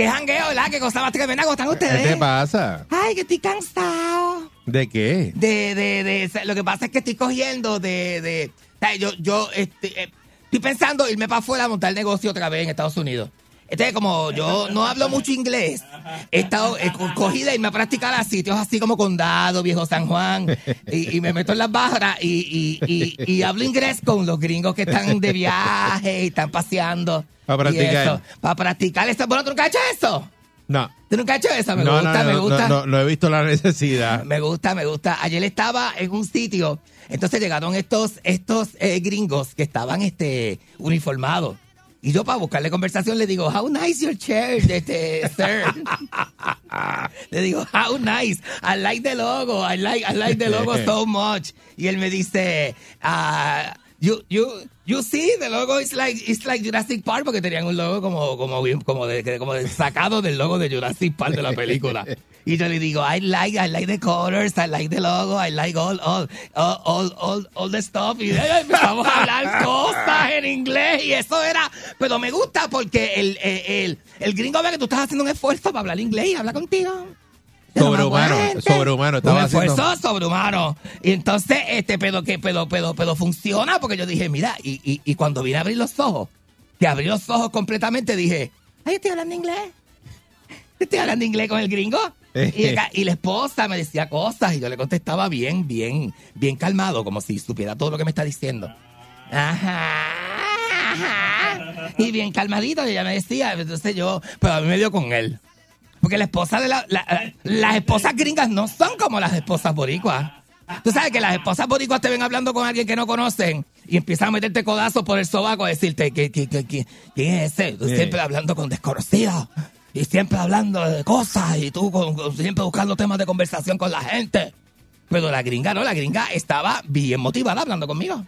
¡Qué jangueo, ¿verdad? ¡Qué cosa más tremenda! ¿Cómo están ¿Qué ustedes? te pasa? Ay, que estoy cansado. ¿De qué? De, de, de, lo que pasa es que estoy cogiendo de, de, o sea, yo, yo, este, eh, estoy pensando irme para afuera a montar negocio otra vez en Estados Unidos. Entonces, como yo no hablo mucho inglés, he estado eh, co- cogida y me a practicar a sitios así como Condado, Viejo San Juan, y, y me meto en las barras y, y, y, hablo inglés con los gringos que están de viaje y están paseando. Pa' practicar. Para practicar esto. Bueno, ¿tú nunca has hecho eso? No. ¿Tú nunca has hecho eso? Me no, gusta, no, me no, gusta. No he visto la necesidad. Me gusta, me gusta. Ayer estaba en un sitio, entonces llegaron estos, estos eh, gringos que estaban este, uniformados. Y yo para buscarle conversación le digo, how nice your chair, este, sir. le digo, how nice. I like the logo. I like, I like the logo so much. Y él me dice, ah, you, you, you see, the logo is like, it's like Jurassic Park porque tenían un logo como, como, como, de, como sacado del logo de Jurassic Park de la película. Y yo le digo, I like, I like the colors, I like the logo, I like all, all, all, all, all, the stuff. Y eh, empezamos a hablar cosas en inglés y eso era, pero me gusta porque el, el, el, el gringo ve que tú estás haciendo un esfuerzo para hablar inglés y habla contigo. Sobrehumano, sobrehumano. Un Estaba esfuerzo haciendo... sobrehumano. Y entonces, este, pero que, pero, pero, pero funciona porque yo dije, mira, y, y, y cuando vine a abrir los ojos, que abrí los ojos completamente, dije, ay, estoy hablando inglés. Estoy hablando inglés con el gringo. Y, acá- y la esposa me decía cosas y yo le contestaba bien, bien, bien calmado, como si supiera todo lo que me está diciendo. Ajá, ajá. Y bien calmadito, y ella me decía, entonces yo, pero a mí me dio con él. Porque la esposa de la, la- las esposas gringas no son como las esposas boricuas. Tú sabes que las esposas boricuas te ven hablando con alguien que no conocen y empiezan a meterte codazos por el sobaco a decirte que, que, que- que- quién es ese. Tú siempre hablando con desconocidos y siempre hablando de cosas y tú con- con- siempre buscando temas de conversación con la gente. Pero la gringa no, la gringa estaba bien motivada hablando conmigo.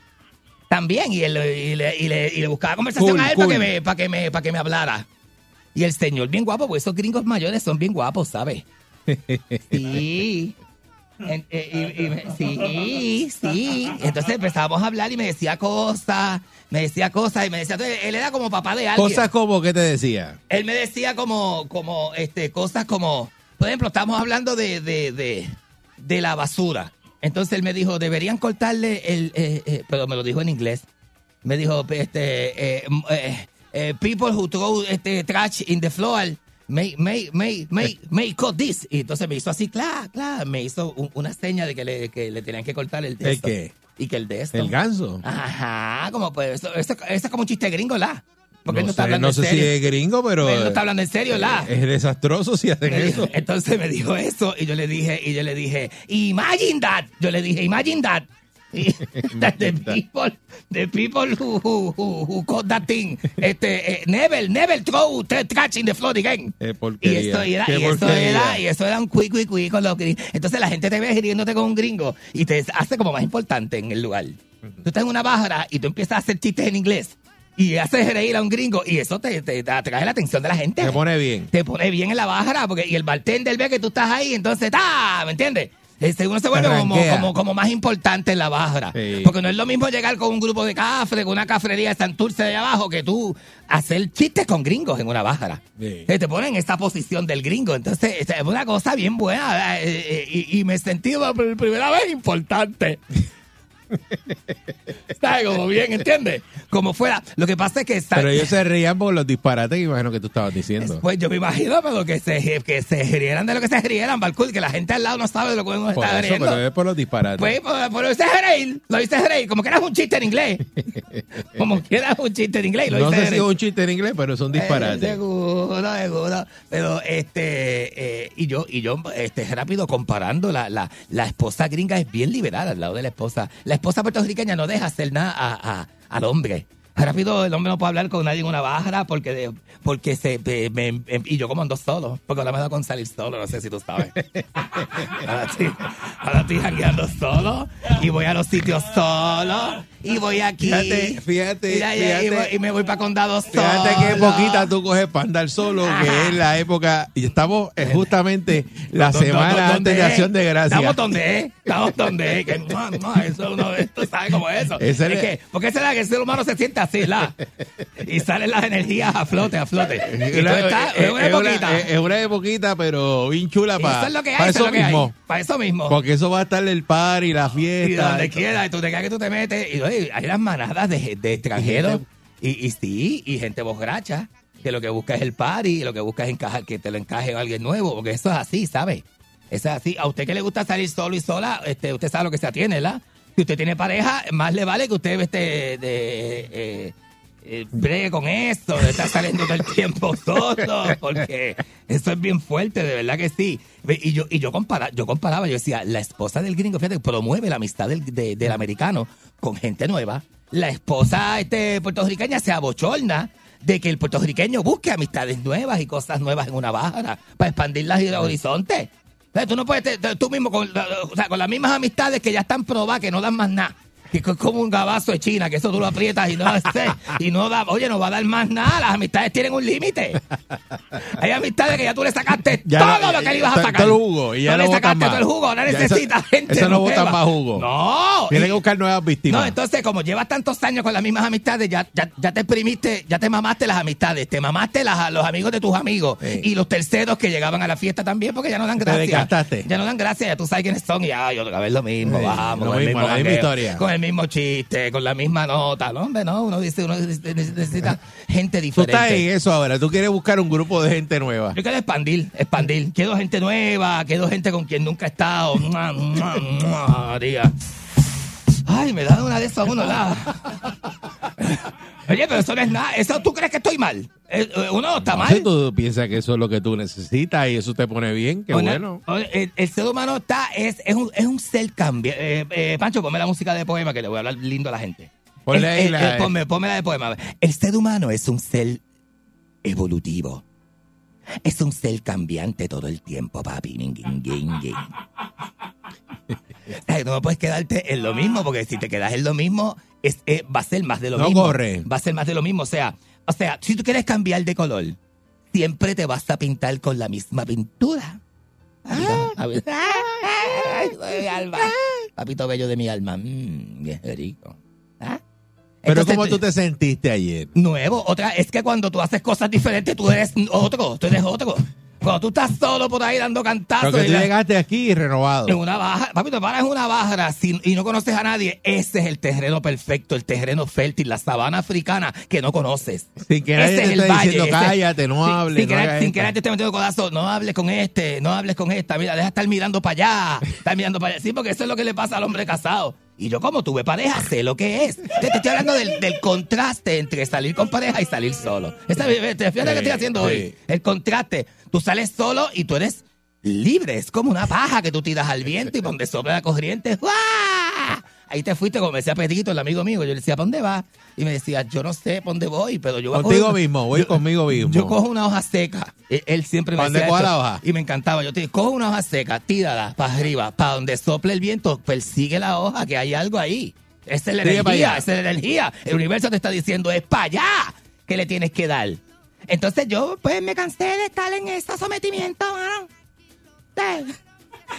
También, y, él- y le, y le- y le buscaba conversación Cool, a él cool. para, que me, para, que me, para que me hablara. Y el señor bien guapo, porque esos gringos mayores son bien guapos, ¿sabes? Sí. En- eh, y- y me- sí, sí. Entonces empezábamos a hablar y me decía cosas, me decía cosas y me decía, entonces, él era como papá de alguien. Cosas como que te decía. Él me decía como, como, este, cosas como, por ejemplo, estamos hablando de, de, de, de la basura. Entonces él me dijo, deberían cortarle el, eh, eh, pero me lo dijo en inglés. Me dijo, este, eh, eh, eh, people who throw este trash in the floor may, may, may, may, may cut this. Y entonces me hizo así, claro, claro, me hizo un- una seña de que le, que le tenían que cortar el de ¿El esto. qué? Y que el de esto. El ganso. Ajá, como pues, eso, eso, eso es como un chiste gringo, ¿la? Porque él no No está sé, hablando no en sé si es gringo, pero. Él no está hablando en serio, ¿la? Es desastroso si hacen Me dijo- eso. entonces me dijo eso y yo le dije, y yo le dije, imagine that. Yo le dije, imagine that. The people, the people who, who, who, who caught that thing, este, eh, never, never throw the trash in the floor again. Qué Y eso era, y porquería. era, y eso era un quick, quick con los gringos. Entonces la gente te ve riéndote con un gringo y te hace como más importante en el lugar. Tú estás en una barra y tú empiezas a hacer chistes en inglés y haces reír a un gringo y eso te, te atrae la atención de la gente. Te pone bien. Te pone bien en la barra porque y el bartender ve que tú estás ahí, entonces, ¡ta! ¿Me entiendes? Este, uno se vuelve como, como, como más importante en la bajara. Sí. Porque no es lo mismo llegar con un grupo de cafre, con una cafrería de Santurce de abajo, que tú hacer chistes con gringos en una. Sí. Que te ponen en esta posición del gringo. Entonces, es una cosa bien buena. Eh, eh, Y, y me sentí por primera vez importante. ¿Sabes? Como bien, ¿entiendes? Como fuera. Lo que pasa es que... Pero ellos se reían por los disparates que imagino que tú estabas diciendo. Pues yo me imagino, pero que se, que se rieran de lo que se rieran, Balcool, que la gente al lado no sabe de lo que uno Por está eso, riendo. pero es por los disparates. Pues, pues, pues lo hice reír, lo hice reír, como que era un chiste en inglés. como que era un chiste en inglés. Lo no hice sé si es un chiste en inglés, pero son Eh, disparates. seguro, seguro. Pero este, eh, y yo, y yo, este, rápido comparando, la, la, la esposa gringa es bien liberal al lado de la esposa. La esposa puertorriqueña no deja hacer nada a- a- al hombre. Rápido, el hombre no puede hablar con nadie en una bajara porque, de- porque se, me- me- y yo como ando solo, porque ahora me da con salir solo, no sé si tú sabes. Ahora estoy, ahora estoy jangueando solo y voy a los sitios solo y voy aquí. Fíjate, fíjate, y- y, fíjate. voy- y me voy para condado solo. Fíjate qué poquita tú coges para andar solo, que es la época, y estamos eh, justamente la ¿Dó- semana dó- antes de? Acción de Gracia. Estamos donde es, estamos donde es. Que, no, no, eso uno de estos sabe cómo es eso. Ese es es- que, porque esa es la que el ser humano se siente así, la. Y salen las energías a flote, a flote. Y tú estás, es una époquita. es- es una époquita, pero bien chula Y para eso es lo que hay, para eso es mismo. Para eso mismo. Porque eso va a estar el par y la y fiesta. donde quiera, y tú te caes que tú te metes. Y oye, hay las manadas de, de extranjeros. Y, y sí, y gente borracha, que lo que busca es el party, y lo que busca es encajar, que te lo encaje alguien nuevo, porque eso es así, ¿sabe? Eso es así. A usted que le gusta salir solo y sola, este, usted sabe lo que se atiene, ¿verdad? Si usted tiene pareja, más le vale que usted este, de, eh, eh, bregue con esto, de estar saliendo todo el tiempo solo, porque eso es bien fuerte, de verdad que sí. Y yo, y yo, compara, yo comparaba, yo decía, la esposa del gringo, fíjate, promueve la amistad del, de- del americano con gente nueva. La esposa este, puertorriqueña se abochorna de que el puertorriqueño busque amistades nuevas y cosas nuevas en una bajara para expandir las horizontes. Tú no puedes, tú mismo, con, o sea, con las mismas amistades que ya están probadas, que no dan más nada. Que es como un gabazo de China, que eso tú lo aprietas y no, este, y no da, oye, no va a dar más nada. Las amistades tienen un límite. Hay amistades que ya tú le sacaste Ya todo no- lo que le ibas a todo- sacar. todo el jugo, y ya no le sacaste más. todo el jugo, eso- necesitas gente eso no nueva. botan más jugo. No. Tienen que buscar nuevas víctimas. no, entonces, como llevas tantos años con las mismas amistades, ya, ya, ya te exprimiste, ya te mamaste las amistades, te mamaste las, los amigos de tus amigos y los terceros que llegaban a la fiesta también, porque ya no dan gracias. Ya no dan gracias, ya tú sabes quiénes son y ya, yo, a ver lo mismo, Sí, vamos, lo con el mismo, la misma historia. Con el mismo chiste, con la misma nota. No, hombre, no, uno dice, uno necesita gente Tú estás en diferente. eso ahora. Tú quieres buscar un grupo de gente nueva. Yo quiero expandir, expandir. Quiero gente nueva, quiero gente con quien nunca he estado. María. Ay, me da una de esas a uno, la. Oye, pero eso no es nada. ¿Eso tú crees que estoy mal? Eh, eh, Uno no está mal. tú piensas que eso es lo que tú necesitas y eso te pone bien. Qué bueno. el, el ser humano está, es, es, un, es un ser cambia. Eh, eh, Pancho, ponme la música de poema que le voy a hablar lindo a la gente. Ponle ahí el- la- el- ponme, ponme la de poema. El ser humano es un ser evolutivo. Es un ser cambiante todo el tiempo, papi. Ging, ging, ging. Ay, No puedes quedarte en lo mismo, porque si te quedas en lo mismo, es, eh, va a ser más de lo No mismo. corre. Va a ser más de lo mismo. O sea, o sea, si tú quieres cambiar de color, siempre te vas a pintar con la misma pintura. A ver. Ay, mi alma. Papito bello de mi alma. Mm, bien rico. ¿Ah? Pero Entonces, ¿cómo tú te sentiste ayer? Nuevo. Otra, es que cuando tú haces cosas diferentes, tú eres otro. Tú eres otro. Cuando tú estás solo por ahí dando cantazos. Porque y tú llegaste aquí renovado. en una baja, papi, te paras en una bajara sin- y no conoces a nadie. Ese es el terreno perfecto, el terreno fértil, la sabana africana que no conoces. Sin que nadie te es el esté diciendo, ese- cállate, no hables, Sin, no que, sin que nadie te esté metiendo codazo, no hables con este, no hables con esta. Mira, deja estar mirando para allá, estar mirando para allá. Sí, porque eso es lo que le pasa al hombre casado. Y yo, como tuve pareja, sé lo que es. Te, te estoy hablando del, del contraste entre salir con pareja y salir solo. Esta, ¿Te fíjate lo que estoy haciendo sí. hoy? El contraste. Tú sales solo y tú eres libre. Es como una paja que tú tiras al viento y donde sopla la corriente. ¡guau! Ahí te fuiste, como me decía Pedrito, el amigo mío. Yo le decía, ¿para dónde vas? Y me decía, yo no sé para dónde voy, pero yo voy a Contigo coger- mismo, voy yo- conmigo mismo. Yo cojo una hoja seca. Él, él siempre me ¿Pa' dónde decía esto, la hoja? Y me encantaba. Yo te digo, coge una hoja seca, tírala para arriba, para donde sople el viento, persigue la hoja, que hay algo ahí. Esa es la Sigue energía, esa es la energía. El universo te está diciendo, es para allá que le tienes que dar. Entonces yo, pues, me cansé de estar en ese sometimiento, mano.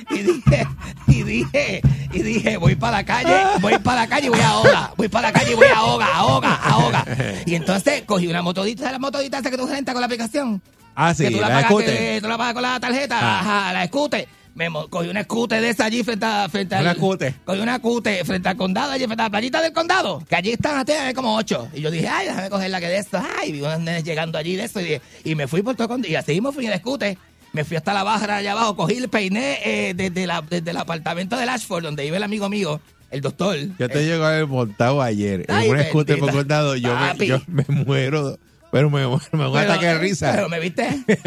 Y dije, y dije, y dije, voy para la calle, voy para la calle y voy a ahoga, voy para la calle y voy a ahoga, ahoga, ahoga. Y entonces cogí una motodita, la motodita esa que tú rentas con la aplicación. Ah, sí, que tú la, la pagas, que tú la pagas con la tarjeta, Ah. ajá, la scooter. Me cogí una scooter de esa allí frente a, frente Una scooter. Cogí una scooter frente al condado, allí frente a la playita del condado, que allí están até como ocho. Y yo dije, ay, déjame coger la que de esto. Ay, vi unos nenes llegando allí de eso. Y, dije- y me fui por todo el condado. Y así mismo fui en el scooter. Me fui hasta la barra allá abajo, cogí el peiné eh, desde, la, desde el apartamento de Ashford, donde vive el amigo mío, el doctor. Yo te llego a haber montado ayer Ay, en un scooter por condado. Yo me, yo me muero. Pero me muero. Me ataque de risa. Pero me viste.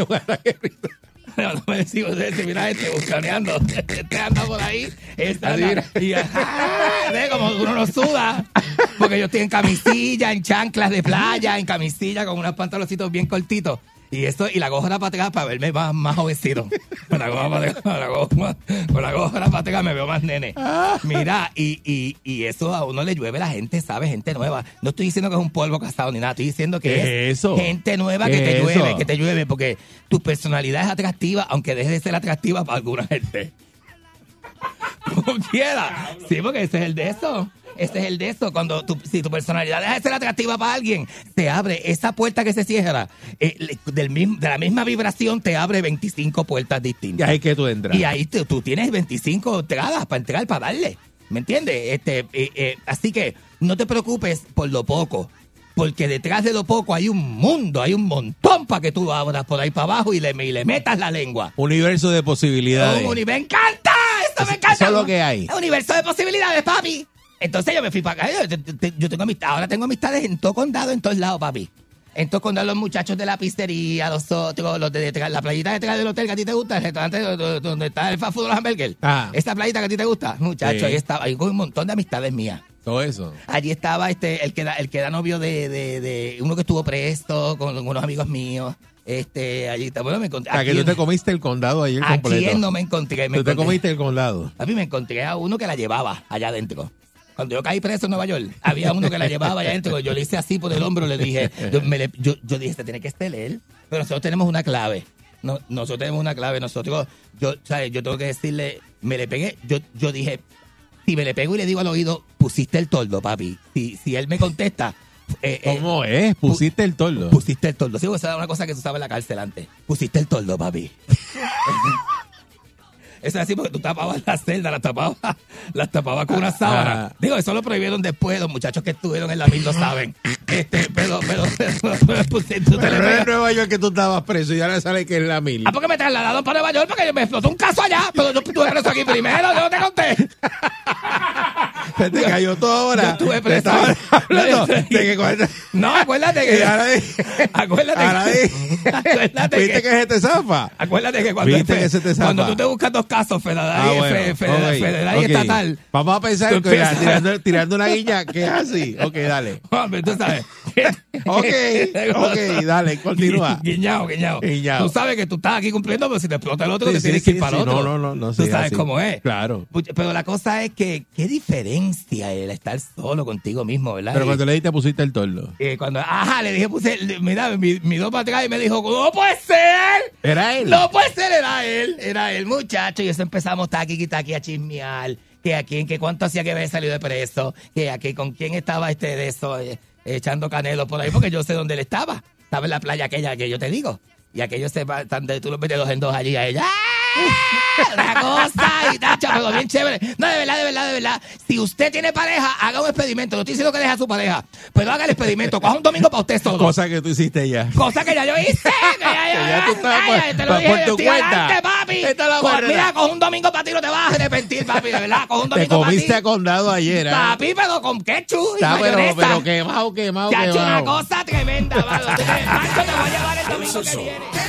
No, no me decís, ustedes, mira este buscaneando. Este anda por ahí. Está y ajá, como uno no suda. Porque yo estoy en camisilla, en chanclas de playa, en camisilla con unos pantaloncitos bien cortitos. Y esto, y la gorra para atrás para verme más, más jovencito. Con la gorra para atrás, con la con la me veo más nene. Mira, y, y, y eso a uno le llueve la gente, ¿sabe? Gente nueva. No estoy diciendo que es un polvo casado ni nada, estoy diciendo que ¿Qué es eso? gente nueva ¿Qué que te llueve, que te llueve, porque tu personalidad es atractiva, aunque deje de ser atractiva para alguna gente. Como quiera. Sí, porque ese es el de eso. Ese es el de eso. Cuando tu, si tu personalidad deja de ser atractiva para alguien, te abre esa puerta que se cierra. eh, del mismo, de la misma vibración te abre 25 puertas Y distintas. ahí que tú entras. Y ahí tú, tú tienes 25 entradas para entrar, para darle. ¿Me entiendes? Este, eh, eh, así que no te preocupes por lo poco. Porque detrás de lo poco hay un mundo, hay un montón para que tú abras por ahí para abajo y le, y le metas la lengua. Universo de posibilidades. Un uni- ¡Me encanta! ¡Esto me encanta! eso es lo que hay. Un universo de posibilidades, papi. Entonces yo me fui para acá. Yo, te- te- yo tengo amistad, ahora tengo amistades en todo condado, en todos lados, papi. En todo condado, los muchachos de la pizzería, los otros, los de la playita detrás del hotel que a ti te gusta, el restaurante donde- está el fast food de los hamburgues. Ah. Esa playita que a ti te gusta, muchachos, Sí. ahí estaba, hay un montón de amistades mías. Todo eso. Allí estaba este, el que da, el que da novio de, de, de uno que estuvo presto con unos amigos míos. Este, allí está. Bueno, me encontré. O sea, que tú te comiste el condado ayer ¿A completo. quién no me encontré? Me Tú te comiste el condado. Papi, me encontré a uno que la llevaba allá adentro. Cuando yo caí preso en Nueva York, había uno que la llevaba allá adentro. Yo le hice así por el hombro, le dije, yo, me le- yo, yo dije, este tiene que ser él. Pero nosotros tenemos una clave. No, nosotros tenemos una clave. Nosotros, yo, ¿sabes? Yo tengo que decirle, me le pegué. Yo, yo dije, si me le pego y le digo al oído, pusiste el toldo, papi. Si, si él me contesta, eh, eh, ¿Cómo es? Pusiste el tordo. pusiste el toldo. Sí, porque esa era una cosa que tú sabes en la cárcel antes. Pusiste el toldo, papi. Eso es así porque tú tapabas la celda, las tapabas, las tapabas con una sábana. Ah. Digo, eso lo prohibieron después, los muchachos que estuvieron en la mil lo saben. Este, pero, pero, pero, pero, pues, Pero no es Nueva York que tú estabas preso y ahora sale que es la mil. Ah, porque me trasladaron para Nueva York porque me explotó un caso allá, pero yo estuve preso aquí primero, yo no te conté. Se te cayó todo ahora. Yo estuve preso. hablando de que cuando- No, acuérdate que. ahora acuérdate ahora que. acuérdate ¿Viste que se te zafa? Acuérdate que cuando, ¿Viste que se te zafa? cuando tú te buscas dos casos, federal, Ah, federal, y estatal, Vamos a pensar que tirando una guiña que es así. Ok, dale. Hombre, tú sabes. Ok, ok, dale, continúa. Guiñao, guiñao. Guiñao. Tú sabes que tú estás aquí cumpliendo, pero si te explota el otro, Sí, te tienes sí, que ir para sí, otro. no, no, no, no, Tú sabes así. cómo es. Claro. Pero la cosa es que, qué diferencia el estar solo contigo mismo, ¿verdad? Pero cuando le diste pusiste el tordo. eh, cuando, ajá, le dije, puse, mira, mi- miró para atrás y me dijo, no puede ser. Era él. No puede ser, era él, era él, muchacho. Y eso empezamos taqui, taqui a chismear. Que a quién, que cuánto hacía que había salido de preso. Que a que con quién estaba este de eso, eh, echando canelo por ahí. Porque yo sé dónde él estaba. Estaba en la playa aquella que yo te digo. Y aquellos se va- están de, tú los metes dos en dos allí a ella. ¡Ah! Una cosa y tacha, pero bien chévere. No, de verdad, de verdad, de verdad. Si usted tiene pareja, haga un experimento. No estoy diciendo que deje a su pareja, pero haga el experimento. Coja un domingo para usted solo. Cosa que tú hiciste ya. Cosa que ya yo hice. Que ya, Que ya tú estabas ya, por- te lo por- dije por tu cuenta. adelante, papi. Esta es la Co- barrera. mira, con un domingo para ti no te vas a arrepentir, papi, de verdad. Con un Te domingo para ti. comiste a condado ayer. ¿ah? Papi, pero con ketchup y Está, pero, pero quemado, quemado, Ya ha hecho una cosa tremenda, mano. Te- Marco, te voy a llevar el domingo que viene.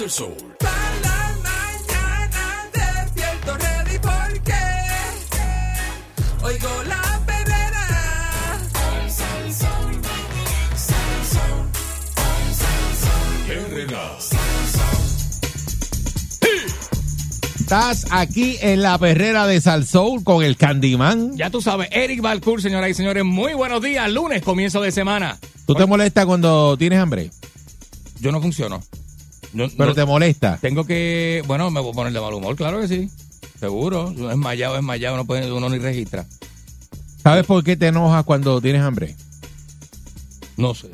El sol. Para la mañana despierto ready porque oigo la perrera. Estás aquí en la perrera de Salsoul con el Candyman. Ya tú sabes, Eric Balcour, señoras y señores, muy buenos días. Lunes, comienzo de semana. ¿Tú te molestas cuando tienes hambre? Yo no funciono. No- Pero no- te molesta. Tengo que, bueno, me voy a poner de mal humor, claro que sí. Seguro. Esmayado, esmayado, no puede, uno ni registra. ¿Sabes por qué te enojas cuando tienes hambre? No sé.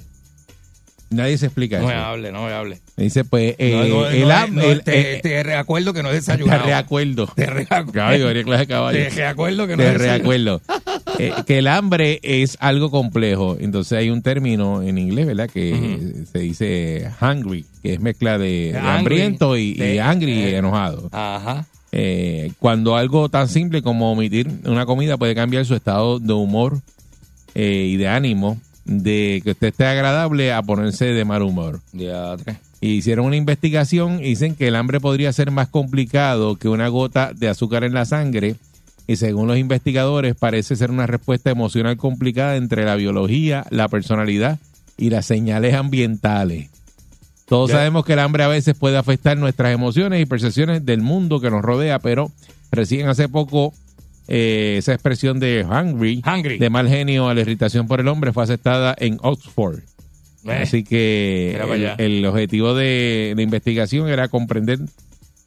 Nadie se explica No me eso. hable, no me hable. Me dice, pues, eh, No, no, el no, ham- no, el- te, eh, te reacuerdo que no he te desayunado. reacuerdo. Te reacuerdo. Caballo, clase de caballo. Te reacuerdo que no Te he reacuerdo. Eh, que el hambre es algo complejo. Entonces hay un término en inglés, ¿verdad? Que se dice hungry, que es mezcla de, de Angry. hambriento y, y De- angry y eh. enojado. Ajá. Eh, cuando algo tan simple como omitir una comida puede cambiar su estado de humor eh, y de ánimo, de que usted esté agradable a ponerse de mal humor. Diatre. Y hicieron una investigación y dicen que el hambre podría ser más complicado que una gota de azúcar en la sangre. Y según los investigadores, parece ser una respuesta emocional complicada entre la biología, la personalidad y las señales ambientales. Todos sabemos que el hambre a veces puede afectar nuestras emociones y percepciones del mundo que nos rodea, pero recién hace poco eh, esa expresión de hungry, Hungry. de mal genio a la irritación por el hombre, fue aceptada en Oxford. Eh, Así que el, objetivo de la investigación era comprender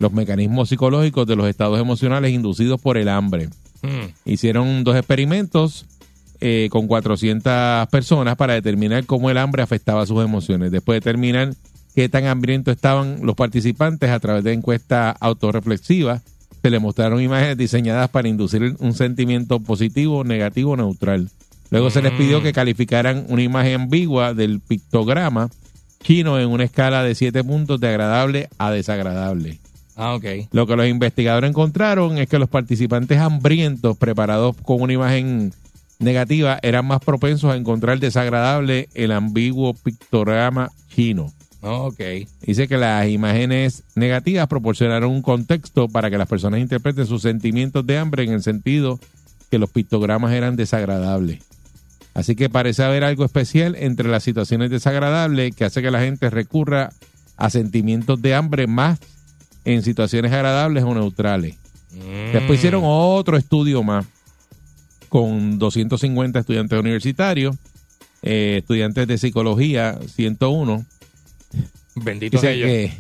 los mecanismos psicológicos de los estados emocionales inducidos por el hambre. mm, Hicieron dos experimentos eh, con 400 personas para determinar cómo el hambre afectaba sus emociones. Después de determinar qué tan hambrientos estaban los participantes a través de encuestas autorreflexivas, se les mostraron imágenes diseñadas para inducir un sentimiento positivo, negativo o neutral. Luego se les pidió que calificaran una imagen ambigua del pictograma chino en una escala de 7 puntos de agradable a desagradable. Ah, ok. Lo que los investigadores encontraron es que los participantes hambrientos preparados con una imagen negativa eran más propensos a encontrar desagradable el ambiguo pictograma chino. Ok. Dice que las imágenes negativas proporcionaron un contexto para que las personas interpreten sus sentimientos de hambre en el sentido que los pictogramas eran desagradables. Así que parece haber algo especial entre las situaciones desagradables que hace que la gente recurra a sentimientos de hambre más en situaciones agradables o neutrales. Mm. Después hicieron otro estudio más con 250 estudiantes universitarios, eh, estudiantes de psicología, 101. Bendito Dicen ellos. que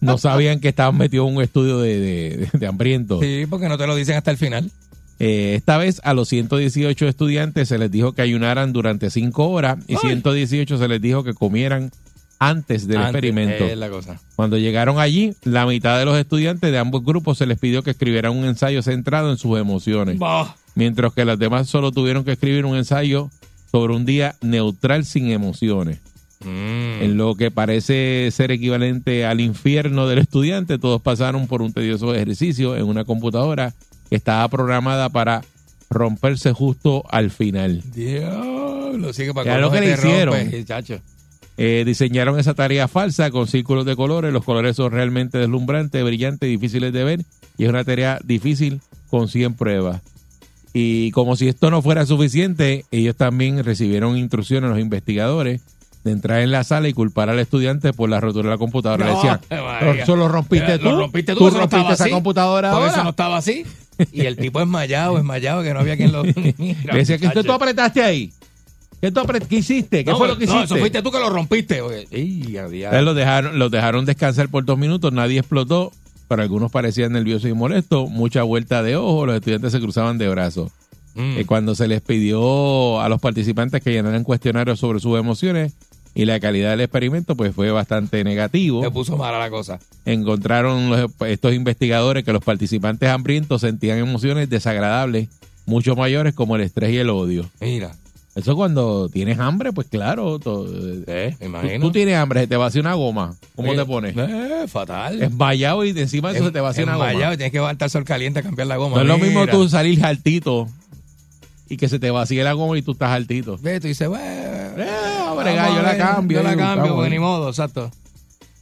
no sabían que estaban metidos en un estudio de, de, de hambrientos. Sí, porque no te lo dicen hasta el final. Eh, esta vez a los 118 estudiantes se les dijo que ayunaran durante 5 horas y 118 se les dijo que comieran antes del Antes, experimento. Es la cosa. Cuando llegaron allí, la mitad de los estudiantes de ambos grupos se les pidió que escribieran un ensayo centrado en sus emociones, Bah. mientras que los demás solo tuvieron que escribir un ensayo sobre un día neutral sin emociones. Mm. En lo que parece ser equivalente al infierno del estudiante, todos pasaron por un tedioso ejercicio en una computadora que estaba programada para romperse justo al final. Diablo, sigue para Ya lo que le hicieron. chacho. Eh, diseñaron esa tarea falsa con círculos de colores. Los colores son realmente deslumbrantes, brillantes, difíciles de ver. Y es una tarea difícil con 100 pruebas. Y como si esto no fuera suficiente, ellos también recibieron instrucciones, los investigadores, de entrar en la sala y culpar al estudiante por la rotura de la computadora. Le No, decían, eso lo rompiste tú. Lo rompiste tú, tú eso no estaba rompiste esa así. computadora ahora. eso no estaba así. Y el tipo esmayado, esmayado, que no había quien lo... Le decía, ¿qué tú apretaste ahí? ¿Qué, tú qué hiciste? ¿Qué no, fue lo que no, hiciste? eso fuiste tú que lo rompiste. Ey. Entonces los dejaron, los dejaron descansar por dos minutos, nadie explotó, pero algunos parecían nerviosos y molestos, mucha vuelta de ojo, los estudiantes se cruzaban de brazos. Mm. Eh, cuando se les pidió a los participantes que llenaran cuestionarios sobre sus emociones y la calidad del experimento, pues fue bastante negativo. Se puso mala la cosa. Encontraron los- estos investigadores que los participantes hambrientos sentían emociones desagradables, mucho mayores como el estrés y el odio. Mira. Eso cuando tienes hambre, pues claro. to- Eh, tú, imagino. tú tienes hambre, se te vacía una goma. ¿Cómo Eh, te pones? Eh, fatal. Esmayado y de encima de eso se te vacía una Enmayado goma. y tienes que levantar sol caliente a cambiar la goma. No es lo mismo tú salir altito y que se te vacíe la goma y tú estás altito. Ve, tú dices, bueno, bregar, yo la cambio, Yo la cambio, porque ni modo, exacto.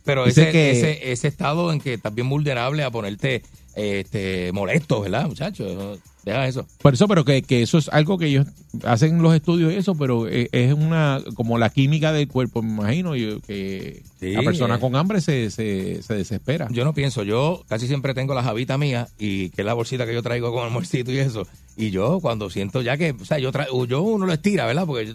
Pero Dice ese, que- ese, ese estado en que estás bien vulnerable a ponerte este, molesto, ¿verdad, muchachos? Deja eso. Por eso, pero que, que eso es algo que ellos hacen los estudios y eso, pero eh, es una como la química del cuerpo, me imagino yo que Sí, la persona eh. con hambre se, se, se desespera. Yo no pienso, yo casi siempre tengo la javita mía y que es la bolsita que yo traigo con almuercito y eso. Y yo cuando siento ya que, o sea, yo, tra- yo uno lo estira, ¿verdad? Porque yo,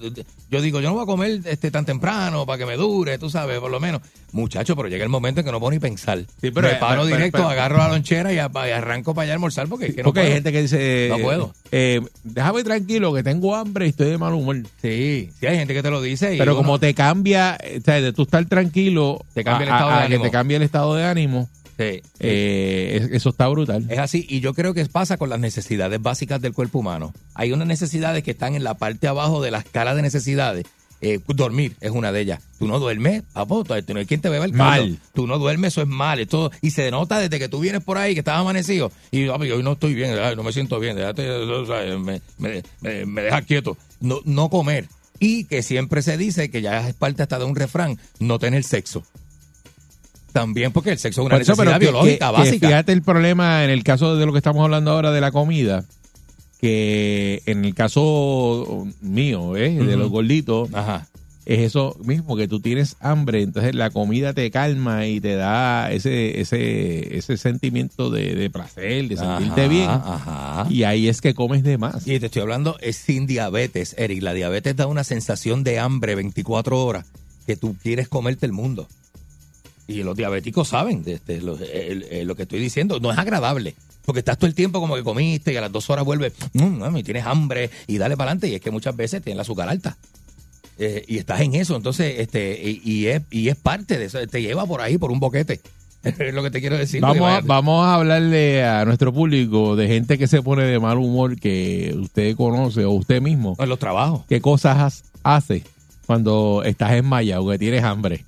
yo digo, yo no voy a comer este tan temprano para que me dure, tú sabes, por lo menos. Muchacho, pero llega el momento en que no puedo ni pensar. pero- me paro pero- directo, agarro la lonchera y, a- y arranco para allá a almorzar porque, es que no Porque hay puedo. gente que dice, No puedo. eh, déjame tranquilo que tengo hambre y estoy de mal humor. Sí, sí hay gente que te lo dice. Y Pero como te cambia, eh, o sea, de tú estar tranquilo, Te cambia el estado a- de que te cambie el estado de ánimo, Sí. eh, es- eso está brutal. Es así, y yo creo que pasa con las necesidades básicas del cuerpo humano. Hay unas necesidades que están en la parte abajo de la escala de necesidades. Eh, dormir es una de ellas. Tú no duermes, papo, tú no hay quien te beba el caldo. Mal. Tú no duermes, eso es mal. Esto, y se denota desde que tú vienes por ahí, que estás amanecido. Y papi, hoy no estoy bien, ay, no me siento bien, déjate, o sea, me, me, me, me deja quieto. No, no comer. Y que siempre se dice que ya es parte hasta de un refrán, no tener sexo. También porque el sexo es una eso, necesidad pero que- biológica que- que básica. fíjate el problema en el caso de lo que estamos hablando ahora de la comida, que en el caso mío, ¿eh? de los gorditos, Ajá. es eso mismo, que tú tienes hambre, entonces la comida te calma y te da ese ese ese sentimiento de, de placer, de sentirte Ajá, bien. ajá. Y ahí es que comes de más. Y te estoy hablando, es sin diabetes, Eric. La diabetes da una sensación de hambre 24 horas que tú quieres comerte el mundo. Y los diabéticos saben de, lo, el- el- lo que estoy diciendo. No es agradable. Porque estás todo el tiempo como que comiste y a las dos horas vuelves, "Mm, mami, tienes hambre y dale para adelante. Y es que muchas veces tienes la azúcar alta. Eh, y estás en eso. Entonces, este y, y es, y es parte de eso. Te lleva por ahí, por un boquete. es lo que te quiero decir. Vamos, a, vamos a hablarle a nuestro público de gente que se pone de mal humor que usted conoce o usted mismo. En los trabajos. ¿Qué cosas hace cuando estás enmayado, que tienes hambre?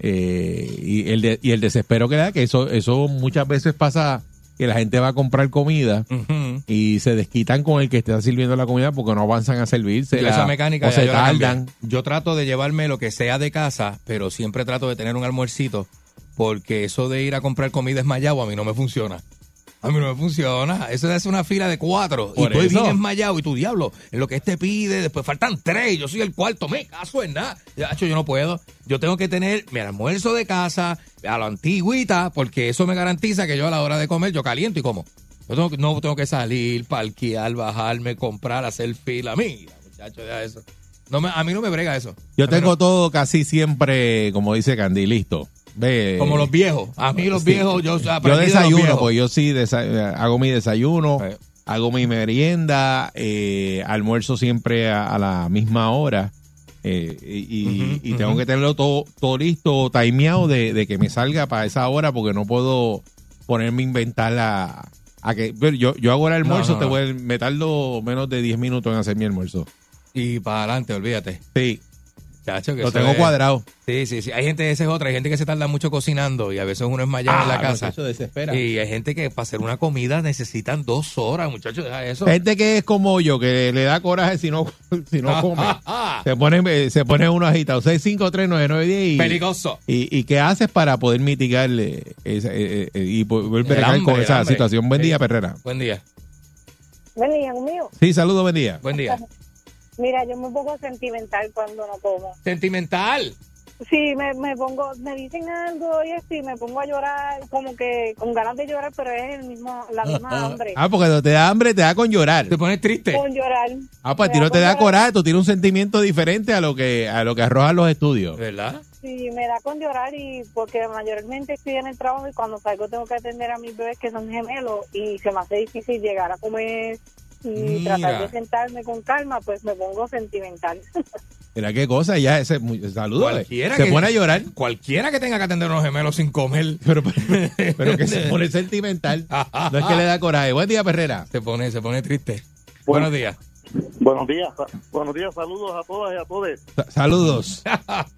Eh, y, el de- y el desespero que da, que eso, eso muchas veces pasa que la gente va a comprar comida y se desquitan con el que está sirviendo la comida porque no avanzan a servirse. Yo esa mecánica o se yo tardan. Yo trato de llevarme lo que sea de casa, pero siempre trato de tener un almuercito, porque eso de ir a comprar comida esmayado a mí no me funciona. A mí no me funciona. Eso es una fila de cuatro. y Por estoy eso. bien esmayado. Y tu diablo, en lo que este pide, después faltan tres. Yo soy el cuarto. Me caso en nada. Yo no puedo. Yo tengo que tener mi almuerzo de casa a la antigüita, porque eso me garantiza que yo a la hora de comer, yo caliento y como. Yo tengo no tengo que salir, parquear, bajarme, comprar, hacer fila. Mira, muchacho, ya eso. No me, a mí no me brega eso. Yo tengo no- todo casi siempre, como dice Candy, listo. Ve, Como los viejos. A mí los Sí. viejos, yo de desayuno, pues yo sí hago mi desayuno, Eh. hago mi merienda, eh, almuerzo siempre a, a la misma hora. eh, y tengo que tenerlo todo, todo listo, timeado de, de que me salga para esa hora porque no puedo ponerme a inventar la, a que yo, yo hago el almuerzo, no, te voy, me tardo menos de 10 minutos en hacer mi almuerzo. Y para adelante, olvídate. Sí, Chacho, que lo tengo es- cuadrado. Sí, sí, sí. Hay gente, esa es otra. Hay gente que se tarda mucho cocinando y a veces uno es mayor en la Ah, casa. muchacho, desespera. Y hay gente que para hacer una comida necesitan dos horas, muchachos. Deja eso. Gente que es como yo, que le da coraje si no, si no come. Se pone, eh, se pone uno agitado. 6539910 y, Peligroso. y, y qué haces para poder mitigarle esa, eh, eh, y volver a con esa situación? Buen Sí. día, Perrera. Buen día. Buen día, mío. Sí, saludos, buen día. Buen día. Mira, yo me pongo sentimental cuando no como. Sentimental. Sí, me, me pongo, me dicen algo y así, me pongo a llorar, como que con ganas de llorar, pero es el mismo, la misma hambre. Ah, porque cuando te da hambre te da con llorar. Te pones triste. Con llorar. Ah, pues a ti no te da llorar. coraje, tú tienes un sentimiento diferente a lo que a lo que arrojan los estudios. ¿Verdad? Sí, me da con llorar y porque mayormente estoy en el trabajo y cuando salgo tengo que atender a mis bebés que son gemelos y se me hace difícil llegar a comer y Mira. tratar de sentarme con calma, pues me pongo sentimental. Mira qué cosa, ya ese saludos. Cualquiera Se que- pone a llorar, Cualquiera que tenga que atender a unos gemelos sin comer. pero, pero que se pone sentimental. No es que le da coraje. Buen día, Perrera. Se pone, se pone triste. Bueno. Buenos días. Buenos días, buenos días, saludos a todas y a todos. Sa- Saludos.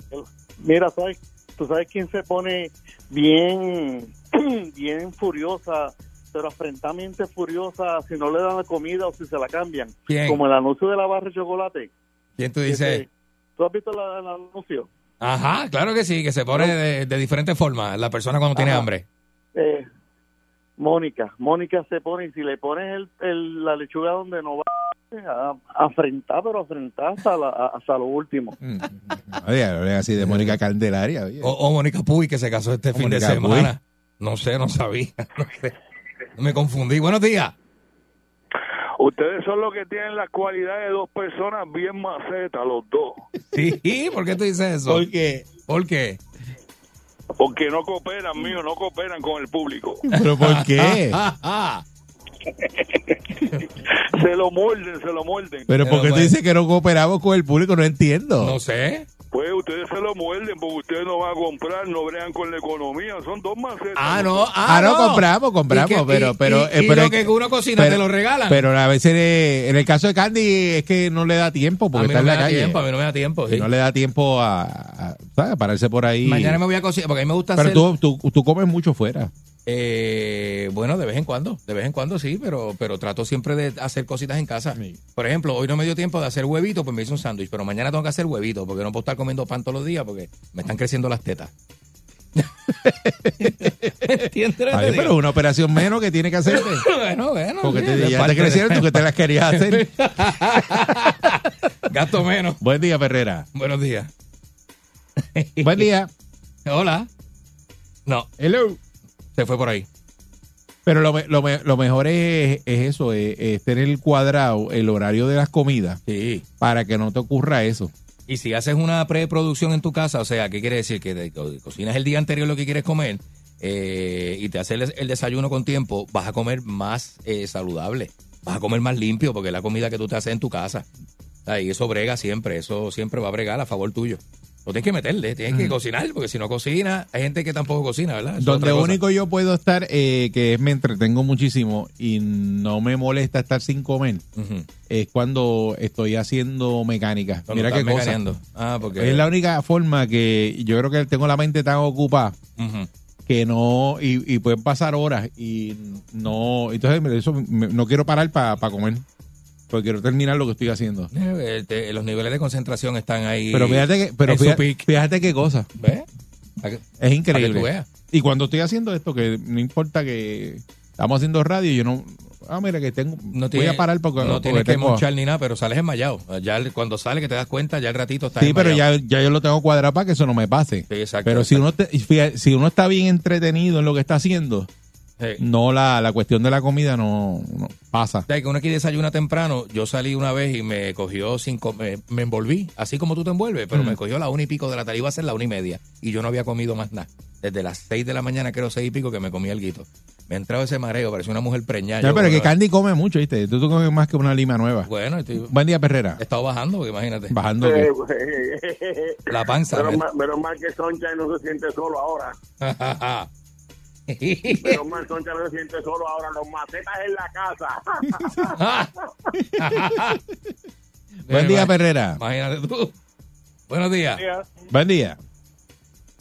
Mira, ¿sabes? ¿tú sabes quién se pone bien, bien furiosa, pero afrentamente furiosa si no le dan la comida o si se la cambian? ¿Quién? Como el anuncio de la barra de chocolate. ¿Quién tú dices? ¿Tú has visto la- el anuncio? Ajá, claro que sí, que se pone de, de diferentes formas la persona cuando tiene Ajá. hambre. Eh, Mónica, Mónica se pone y si le pones el, el- la lechuga donde no va, a- afrentar, pero afrentar hasta, la, hasta lo último. Oye, hablen así de Mónica Candelaria. oye. O, o Mónica Puy, que se casó este fin de semana. No sé, no sabía. No sé. Me confundí. Buenos días. Ustedes son los que tienen la cualidad de dos personas bien macetas, los dos. Sí, ¿por qué tú dices eso? ¿Por qué? ¿Por qué? Porque no cooperan, mío, no cooperan con el público. ¿Pero por qué? se lo muerden, se lo muerden. Pero ¿por qué tú dices que no cooperamos con el público? No entiendo. No sé. Pues ustedes se lo muerden porque ustedes no van a comprar, no bregan con la economía. Son dos macetas. Ah, no. Ah, no, compramos, compramos, ¿Y qué- pero, y- pero, y- eh, y pero lo que uno cocina te lo regalan? Pero a veces, eh, en el caso de Candy, es que no le da tiempo A porque mí está no en me la da calle. tiempo, a mí no me da tiempo. Y sí. no le da tiempo a, pararse por ahí. Mañana me voy a cocinar, porque a mí me gusta Pero hacer... tú, tú, tú comes mucho fuera. Eh, bueno, de vez en cuando, de vez en cuando sí, pero, pero trato siempre de hacer cositas en casa. Por ejemplo, hoy no me dio tiempo de hacer huevito, pues me hice un sándwich, pero mañana tengo que hacer huevito, porque no puedo estar comiendo pan todos los días, porque me están creciendo las tetas. ¿Entiendes? Ay, pero una operación menos que tiene que hacerte. bueno, bueno. Porque sí, te, ya te crecieron tú que te las querías hacer. Gasto menos. Buen día, Ferrera. Buenos días. Buen día. Hola. No. Hello. Se fue por ahí. Pero lo, lo, lo mejor es, es eso, es, es tener cuadrado el horario de las comidas Sí. para que no te ocurra eso. Y si haces una preproducción en tu casa, o sea, ¿qué quiere decir? Que te- cocinas el día anterior lo que quieres comer eh, y te haces el, el desayuno con tiempo, vas a comer más eh, saludable, vas a comer más limpio porque es la comida que tú te haces en tu casa. Y eso brega siempre, eso siempre va a bregar a favor tuyo. Lo tienes que meterle, tienes que cocinar, porque si no cocina, hay gente que tampoco cocina, ¿verdad? Es Donde único yo puedo estar, eh, que es me entretengo muchísimo y no me molesta estar sin comer, es cuando estoy haciendo mecánica. Cuando Mira qué cosa. Ah, porque... Es la única forma que yo creo que tengo la mente tan ocupada que no, y, y pueden pasar horas y no, entonces eso no quiero parar para comer, porque quiero terminar lo que estoy haciendo. Eh, te- los niveles de concentración están ahí. Pero fíjate que, pero fíjate, qué cosa. ¿Ves? Que- Es que increíble. Y cuando estoy haciendo esto, que no importa que estamos haciendo radio, yo no. Ah, mira, que tengo. No voy a parar porque. no tienes que monchar ni nada, pero sales enmayado. Ya el- cuando sale que te das cuenta, ya el ratito está Sí, pero ya, ya yo lo tengo cuadrado para que eso no me pase. Sí, exacto, pero si uno, te- si uno está bien entretenido en lo que está haciendo, Sí. no la, la cuestión de la comida no, no pasa. O sea, que uno aquí desayuna temprano, yo salí una vez y me cogió cinco, me, me envolví, así como tú te envuelves, pero Mm. me cogió la una y pico de la tarde, iba a ser la una y media, y yo no había comido más nada. Desde las seis de la mañana, creo seis y pico, que me comí el guito. Me ha entrado ese mareo, parecía una mujer preñada. Ya, pero que bueno, Candy come mucho, ¿viste? Tú, tú comes más que una lima nueva. Bueno, estoy- Buen día, Perrera. he estado bajando, porque imagínate. Bajando. Eh. La panza. Menos me- mal, menos mal que Soncha no se siente solo ahora. Menos mal Soncha no se siente solo ahora. Los macetas en la casa. Buen día, Perrera. Imagínate tú. Buenos días. Buen día.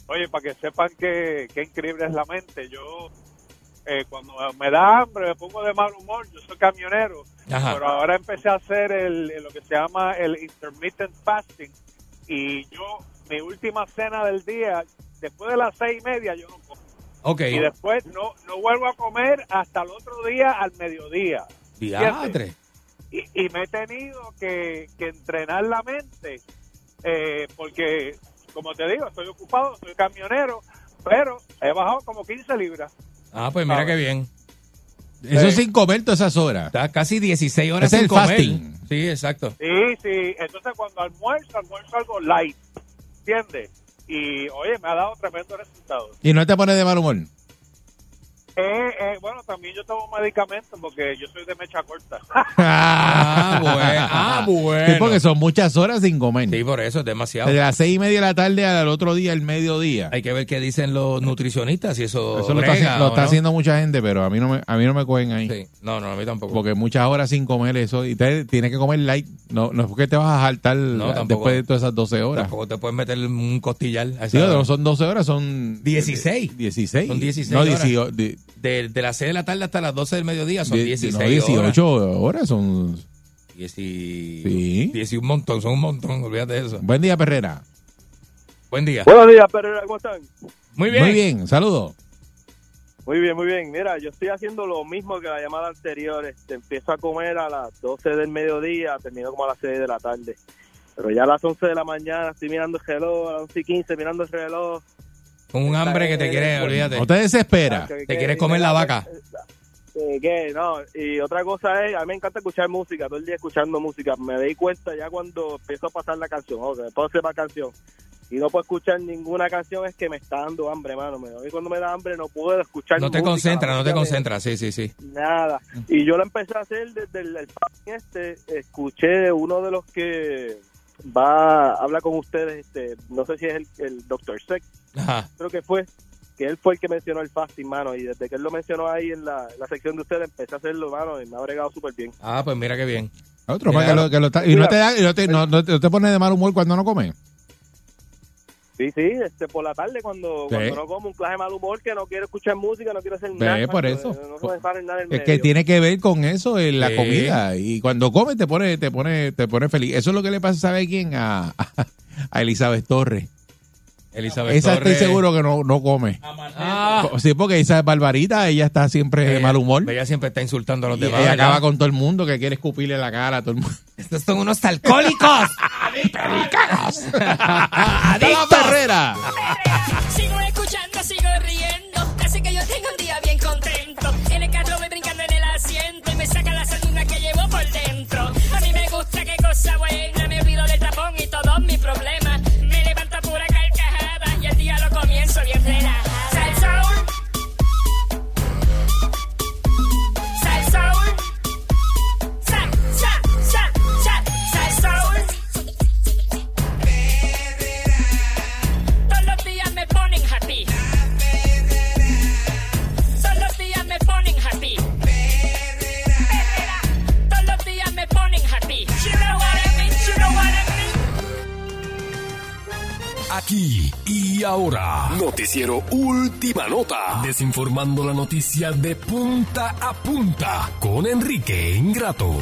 Oye, para que sepan que, qué increíble es la mente, yo eh, cuando me da hambre me pongo de mal humor, yo soy camionero, Ajá. pero ahora empecé a hacer el, lo que se llama el intermittent fasting y yo, mi última cena del día, después de las seis y media yo no como. Ok. Y después no, no vuelvo a comer hasta el otro día al mediodía. Diatre. Y, y me he tenido que, que entrenar la mente, eh, porque, como te digo, estoy ocupado, soy camionero, pero he bajado como 15 libras. Ah, pues mira qué bien. Eso Sí. sin comer todas esas horas. Está casi 16 horas es sin el comer. fasting. Sí, exacto. Sí, sí, entonces cuando almuerzo, almuerzo algo light, ¿entiendes? Y, oye, me ha dado tremendo resultado. Y no te pones de mal humor. Eh, eh, bueno, también yo tomo medicamentos porque yo soy de mecha corta. Ah, bueno. Ah, bueno. Sí, porque son muchas horas sin comer. Sí, por eso es demasiado. Desde las seis y media de la tarde al otro día, el mediodía. Hay que ver qué dicen los nutricionistas si eso, Eso lo está, brega haci- lo está no. haciendo mucha gente, pero a mí no me, a mí no me cogen ahí. Sí. No, no, a mí tampoco. Porque muchas horas sin comer eso. Y te, tienes que comer light. No, no es porque te vas a saltar tampoco. después de todas esas 12 horas. Tampoco te puedes meter un costillar. a esa Sí, no son 12 horas, son... 16. 16. Son 16 No, horas. 18, di- De, de las 6 de la tarde hasta las 12 del mediodía son di- 16 no, 18 horas. horas. son... 10 Sí. 10 y un montón, son un montón, olvídate de eso. Buen día, Perrera. Buen día. Buenos días, Pereira, ¿cómo están? Muy bien. Muy bien, saludos. Muy bien, muy bien. Mira, yo estoy haciendo lo mismo que la llamada anterior. Este, empiezo a comer a las 12 del mediodía, termino como a las 6 de la tarde. Pero ya a las 11 de la mañana estoy mirando el reloj, a las 11 y 15 mirando el reloj. Con un hambre que te quiere, olvídate. No te desespera. Que- Te que- quieres comer la vaca. Eh, ¿qué? No, y otra cosa es, a mí me encanta escuchar música, todo el día escuchando música. Me doy cuenta ya cuando empiezo a pasar la canción, o que puedo hacer la canción, y no puedo escuchar ninguna canción, es que me está dando hambre, mano. Me- A mí cuando me da hambre no puedo escuchar No te música, concentras, no te concentras. Sí, sí, sí. Nada. Y yo lo empecé a hacer desde el, el este. Escuché de uno de los que va habla con ustedes, este no sé si es el, el Dr. Sex, Ajá. creo que fue, que él fue el que mencionó el fasting, mano. Y desde que él lo mencionó ahí en la, la sección de ustedes, empecé a hacerlo, mano, y me ha bregado súper bien. Ah, pues mira qué bien. Otro Mira, más que lo, que lo está- y no te, da, y no te, no, no te, no te pones de mal humor cuando no comes. Sí, sí, este por la tarde cuando, Sí. cuando no como un clase de mal humor, que no quiero escuchar música, no quiero hacer nada. por macho, eso. eh, No, nada en Es medio. que tiene que ver con eso en la Sí. comida y cuando comes te pone te pone te pone feliz. Eso es lo que le pasa ¿sabe quién? A, a Elizabeth Torres. Elizabeth Esa Torres. estoy seguro que no, no come. Ah. Sí, porque esa es barbarita, ella está siempre de Ella- mal humor. Ella siempre está insultando a los Y demás. ella ¿verdad? acaba con todo el mundo que quiere escupirle la cara a todo el mundo. Estos son unos alcohólicos. ¡La Ferrera! Sigo y ahora, noticiero Última Nota, desinformando la noticia de punta a punta con Enrique Ingrato.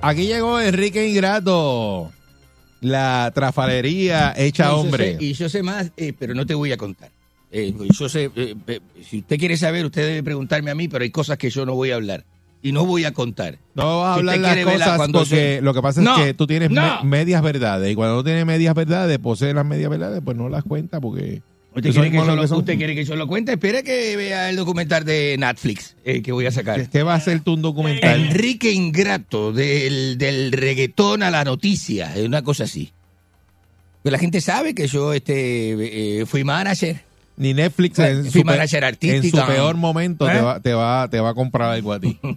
Aquí llegó Enrique Ingrato. La trafalería hecha hombre. sé- y yo sé más, eh, pero no te voy a contar. Eh, yo sé, eh, si usted quiere saber, usted debe preguntarme a mí, pero hay cosas que yo no voy a hablar y no voy a contar. No vas a hablar las cosas cuando porque se- lo que pasa No, es que tú tienes no. me- medias verdades y cuando no tienes medias verdades, posees las medias verdades, pues no las cuentas porque... ¿Usted quiere, que yo lo lo, que son. usted quiere que yo lo cuente? Espere que vea el documental de Netflix eh, que voy a sacar. ¿Qué va a ser tú un documental? Enrique Ingrato, del, del reggaetón a la noticia, una cosa así. Pues la gente sabe que yo este, eh, fui manager. Ni Netflix en su, en peor momento te, ¿Eh? va, te, va, te va a comprar algo a ti.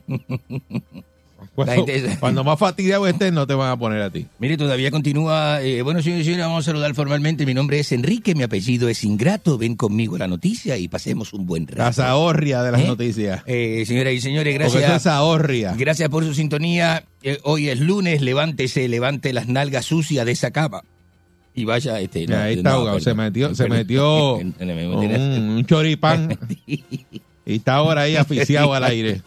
Cuando, más fastidiado estés, no te van a poner a ti. Mire, todavía continúa. eh, bueno, señores y señores, vamos a saludar formalmente. Mi nombre es Enrique, mi apellido es Ingrato. Ven conmigo a la noticia y pasemos un buen rato. La zahorria de las ¿Eh? noticias. Eh, señoras y señores, eso es gracias. Gracias por su sintonía. Hoy es lunes, levántese, levante las nalgas sucias de esa cama. Y vaya, este. no, Ahí está no, se metió, se metió un, un choripán y está ahora ahí asfixiado al aire.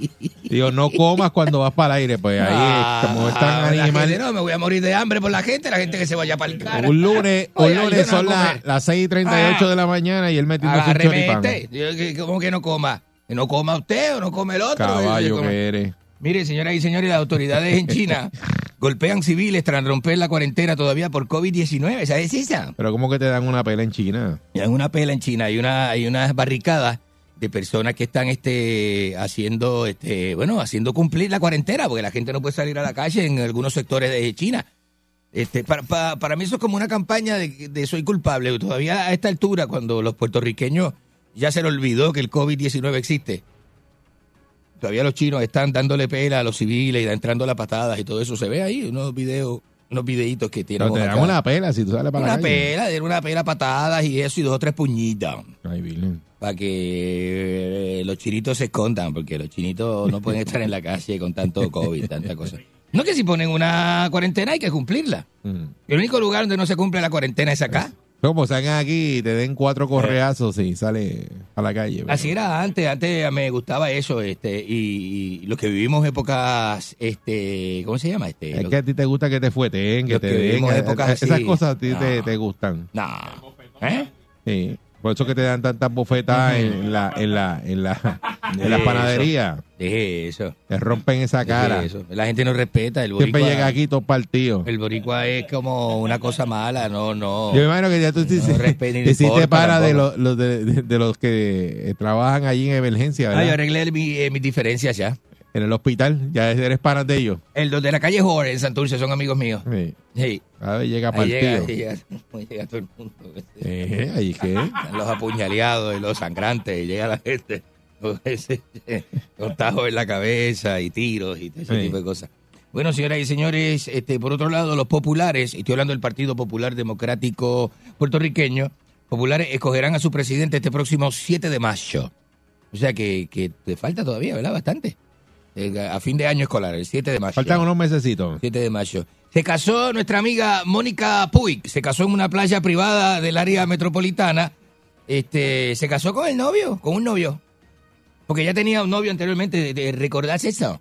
Digo, no comas cuando vas para el aire. Pues ahí, Ah, como es tan la animal. gente, no, me voy a morir de hambre por la gente, la gente que se vaya para el cara. Un lunes, un lunes no son la- las 6 y 38 de la mañana y él metiendo un choripán. este. ¿Cómo que no coma? ¿Que no coma usted o no come el otro? Caballo que eres. Mire, señoras y señores, las autoridades en China golpean civiles tras romper la cuarentena todavía por COVID-19. ¿Sabes esa? Pero ¿cómo que te dan una pela en China? Y Hay una pela en China, hay una, hay unas barricadas de personas que están este haciendo este bueno haciendo cumplir la cuarentena porque la gente no puede salir a la calle en algunos sectores de China este para, para, para mí eso es como una campaña de, de soy culpable todavía a esta altura cuando los puertorriqueños ya se les olvidó que el COVID-19 existe todavía los chinos están dándole pela a los civiles y entrando las patadas y todo eso se ve ahí unos videos unos videitos que tienen Pero te dan una pela si tú sales para una la calle. pela, una pela patadas y eso y dos o tres puñitas. Ay, Virgen. Para que eh, los chinitos se escondan, porque los chinitos no pueden estar en la calle con tanto COVID, tanta cosa. No que si ponen una cuarentena hay que cumplirla. Mm. El único lugar donde no se cumple la cuarentena es acá. Como salgan aquí y te den cuatro correazos y sale a la calle. pero- Así era antes, antes me gustaba eso, este, y, y los que vivimos épocas, este, ¿cómo se llama? Este, Es los- que a ti te gusta que te fueten, que te que den. vivimos eh, épocas Esas así. cosas a ti te, te gustan. No, ¿Eh? Sí. Por eso que te dan tantas bofetas en la, en la, en la, en la panadería. Deje eso. Te rompen esa deje cara. eso. La gente no respeta. El Siempre boricua, llega aquí todo partido. El boricua es como una cosa mala, no, no. Yo me imagino que ya tú te, No respeta ni le hiciste importa para de, los, los de, de- de los que trabajan allí en emergencia, Ah, yo ¿verdad? arreglé mi- eh, mis diferencias ya. En el hospital, ya eres para de ellos. El de la calle Jorge en Santurce son amigos míos. Sí. Sí. A ver, llega partido. llega, ahí llega, ahí llega todo el mundo. Eh, ahí qué. Los apuñaleados y los sangrantes, y llega la gente con ese- con tajos en la cabeza y tiros y ese Sí. tipo de cosas. Bueno, señoras y señores, este, por otro lado, los populares, y estoy hablando del Partido Popular Democrático Puertorriqueño, populares escogerán a su presidente este próximo 7 de mayo. O sea que, que te falta todavía, ¿verdad? Bastante. Eh, a fin de año escolar, el 7 de mayo. Faltan unos mesecitos. 7 de mayo. Se casó nuestra amiga Mónica Puig. Se casó en una playa privada del área metropolitana. Este, se casó con el novio, con un novio. Porque ya tenía un novio anteriormente. De, de- ¿Recordás eso?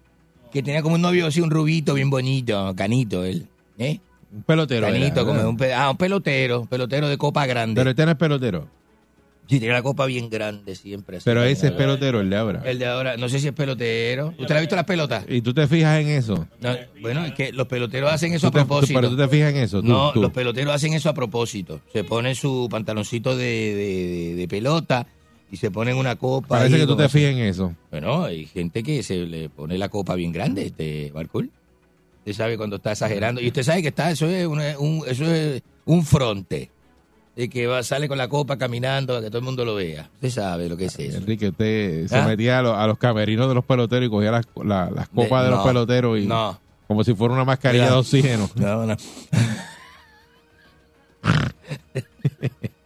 Que tenía como un novio así, un rubito bien bonito, canito él. ¿Eh? Un pelotero. era, Canito, como un, ah, un pelotero, pelotero de copa grande. Pero este no es pelotero. Sí, tiene la copa bien grande siempre. así. Pero ese es pelotero, el de ahora. El de ahora, no sé si es pelotero. ¿Usted ha visto las pelotas? Y tú te fijas en eso. No, bueno, es que los peloteros hacen eso a Tú te- tú- propósito. pero tú te fijas en eso. Tú, no, tú. los peloteros hacen eso a propósito. Se ponen su pantaloncito de, de- de- de pelota y se ponen una copa. Parece ahí que tú con te fijas en eso. Bueno, hay gente que se le pone la copa bien grande, este Barcool. Usted sabe cuando está exagerando. Y usted sabe que está, eso es, una- un, eso es un fronte. De que va, sale con la copa caminando para que todo el mundo lo vea. Usted sabe lo que es eso. Enrique, usted se ¿Ah? metía a, los- a los camerinos de los peloteros y cogía las, la- las copas de, De- los peloteros y no. como si fuera una mascarilla Mira. de oxígeno. No, no.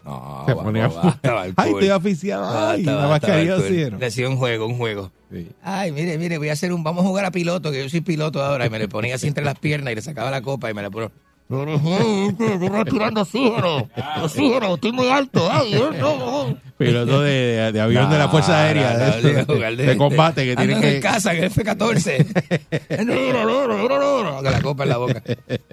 No, Se ponía- basta, Barcool. Ay, estoy aficiado. Ay, la mascarilla de oxígeno. Le hacía un juego, un juego. Sí. Ay, mire, mire, voy a hacer un, vamos a jugar a piloto, que yo soy piloto ahora, y me le ponía así entre las piernas y le sacaba la copa y me la ponía. Estoy respirando oxígeno, oxígeno, estoy muy alto. Ay, no, no. Piloto de, de avión de la Fuerza No, Aérea, no, de, no, de- de combate que tienen Ando que... en casa, en el F-14. No, no, no, no, no, no, Con la copa en la boca.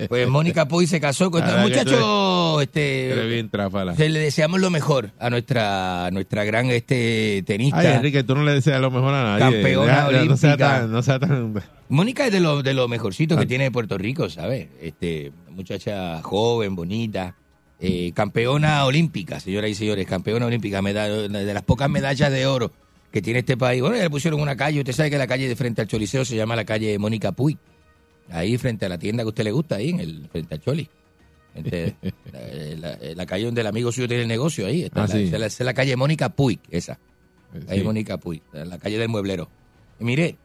Pues Mónica Puy se casó con este que tú muchacho. Este, bien tráfala. se le deseamos lo mejor a nuestra, a nuestra gran este tenista. Ay, Enrique, tú no le deseas lo mejor a nadie. Campeona No sea olímpica. tan... No sea tan Mónica es de lo, de lo mejorcito Ah. que tiene Puerto Rico, ¿sabes? Este, muchacha joven, bonita, eh, campeona olímpica, señoras y señores, campeona olímpica, meda- de las pocas medallas de oro que tiene este país. Bueno, ya le pusieron una calle, usted sabe que la calle de frente al Choliseo se llama la calle Mónica Puy, ahí frente a la tienda que a usted le gusta, ahí en el frente al Choli. Frente, la, la- la calle donde el amigo suyo tiene el negocio, ahí está. Ah, la- sí. esa es la, esa es la calle Mónica Puy, esa. Calle Sí. Mónica Puy, la calle del mueblero. Y mire,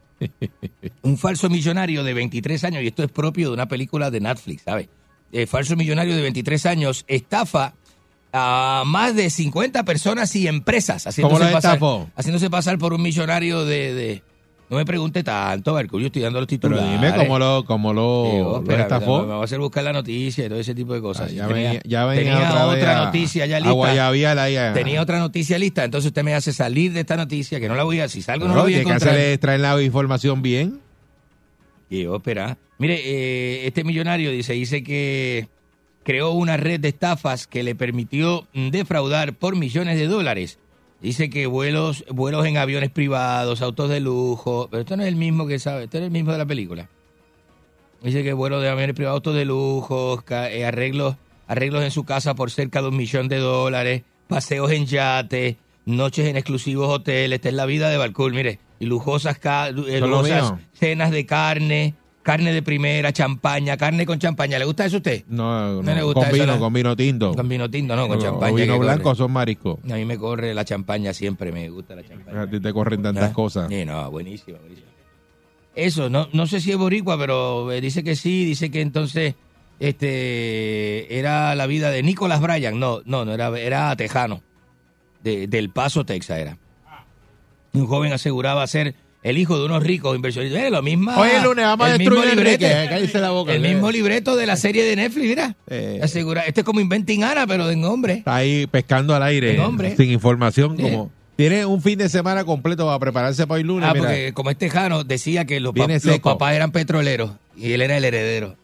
un falso millonario de 23 años, y esto es propio de una película de Netflix, ¿sabe? El falso millonario de 23 años estafa a más de 50 personas y empresas. Haciéndose ¿Cómo lo pasar? Haciéndose pasar por un millonario de... de- no me pregunte tanto, Barco, yo estoy dando los Pero titulares. dime cómo lo, cómo lo, espera, estafó. Me va a hacer buscar la noticia y todo ese tipo de cosas. Ah, ya tenía venía, ya venía tenía otra, vez otra a- noticia ya lista. Guayabial ahí a- Tenía otra noticia lista, entonces usted me hace salir de esta noticia, que no la voy a... Si salgo no, la No, voy a tiene que encontrar. hacerle traer la información bien. Y ópera. Mire, eh, este millonario dice, dice que creó una red de estafas que le permitió defraudar por millones de dólares. Dice que vuelos, vuelos en aviones privados, autos de lujo. Pero esto no es el mismo que sabe, esto es el mismo de la película. Dice que vuelos de aviones privados, autos de lujo, eh, arreglos, arreglos en su casa por cerca de un millón de dólares, paseos en yate, noches en exclusivos hoteles. Esta es la vida de Balcour, mire. Y lujosas, eh, lujosas cenas de carne, carne de primera, champaña, carne con champaña. ¿Le gusta eso a usted? No, No le no, gusta con eso, vino, ¿no? con vino tinto. Con vino tinto, no, con O- champaña. Vino blanco corre. son mariscos. A mí me corre la champaña siempre, me gusta la champaña. A ti te corren tantas ¿Ah? cosas. Sí, no, buenísimo, buenísimo. Eso, no, no sé si es boricua, pero eh, dice que sí, dice que entonces este era la vida de Nicolás Bryan. No, no, no era, era tejano. De, del Paso, Texas era. Un joven aseguraba ser el hijo de unos ricos inversionistas. Eh, lo mismo. Hoy es lunes, vamos a el destruir mismo libreto. Enrique, cállese la boca. El mismo libreto de la serie de Netflix, mira. Eh. Asegura, este es como Inventing Anna, pero de hombre. Está ahí pescando al aire, El sin información. Sí. como Tiene un fin de semana completo para prepararse para el lunes. Ah, mira. porque como este Jano decía que los, pap- papás eran petroleros y él era el heredero.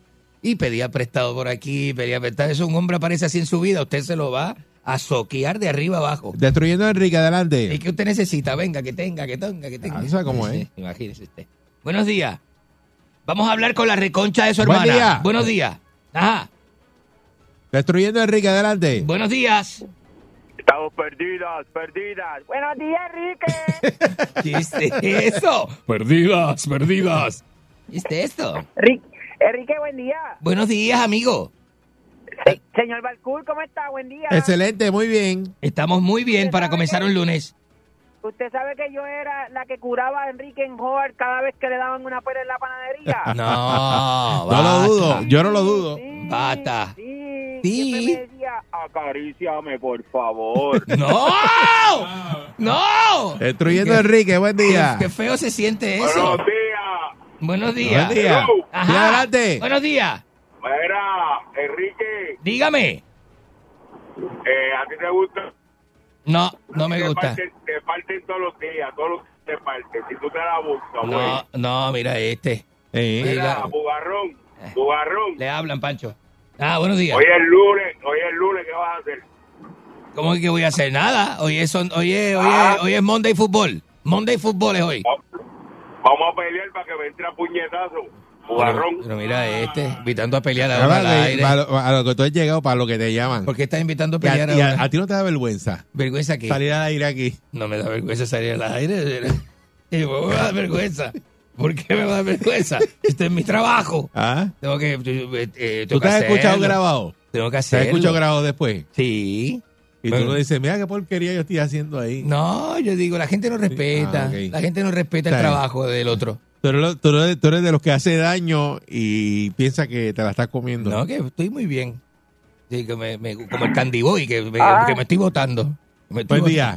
Y pedía prestado por aquí, pedía prestado. Eso un hombre aparece así en su vida, usted se lo va a soquear de arriba abajo. Destruyendo a Enrique, adelante. ¿Y qué usted necesita? Venga, que tenga, que tenga, que tenga. Ah, ¿sabe cómo es? Sí, Imagínese usted. Buenos días. Vamos a hablar con la reconcha de su Buen hermana. día. Buenos días. Ajá. Destruyendo a Enrique, adelante. Buenos días. Estamos perdidas, perdidas. Buenos días, Enrique. ¿Qué es eso? Perdidas, perdidas. ¿Qué es esto? Enrique, buen día. Buenos días, amigo. Señor Balcour, ¿cómo está? Buen día. Excelente, muy bien. Estamos muy bien para comenzar un lunes. Usted sabe que yo era la que curaba a Enrique en Howard cada vez que le daban una pera en la panadería. No, No lo dudo, yo no lo dudo. Basta. Sí, Sí. siempre me decía, acaríciame, por favor. ¡No! ¡No! Destruyendo a Qué- Enrique, buen día. Qué, qué feo se siente eso. días. Buenos días. Buen día. Ajá. Sí, adelante. Buenos días. Mira, Enrique, Dígame. eh, ¿a ti te gusta? No, no me gusta. Te parten todos los días, todos los días te parten. Si tú te la buscas, No, no, mira este. Sí. Mira, bugarrón, bugarrón. le hablan, Pancho. Ah, buenos días. Hoy es lunes, hoy es lunes, ¿qué vas a hacer? ¿Cómo es que voy a hacer nada? Hoy es, son- hoy es, hoy Ah. es, hoy es Monday Football. Monday Football es hoy. Vamos a pelear para que me entre a puñetazo. Pero, Bugarrón. pero mira este, invitando a pelear a, Ahora, al de- aire. para lo- a lo que tú has llegado, para lo que te llaman. ¿Por qué estás invitando a Y a, pelear y a- ahora? a ti no te da vergüenza ¿Vergüenza aquí? salir al aire aquí. No me da vergüenza salir al aire. Y me va a dar vergüenza. ¿Por qué me va a dar vergüenza? Este es mi trabajo. ¿Ah? Tengo que. eh, eh, ¿Tú tengo te que has escuchado hacerlo. grabado? Tengo que ¿Te has hacerlo. escuchado grabado después? Sí. Y Bueno. tú le dices, mira qué porquería yo estoy haciendo ahí. No, yo digo, la gente no respeta. Ah, ok. La gente no respeta el Está bien. trabajo del otro. Tú eres, tú eres- tú eres de los que hace daño y piensa que te la estás comiendo. No, que estoy muy bien. Sí, que me, me- como el Candy Boy, que me, Ah. que me estoy votando. Me estoy Buen día.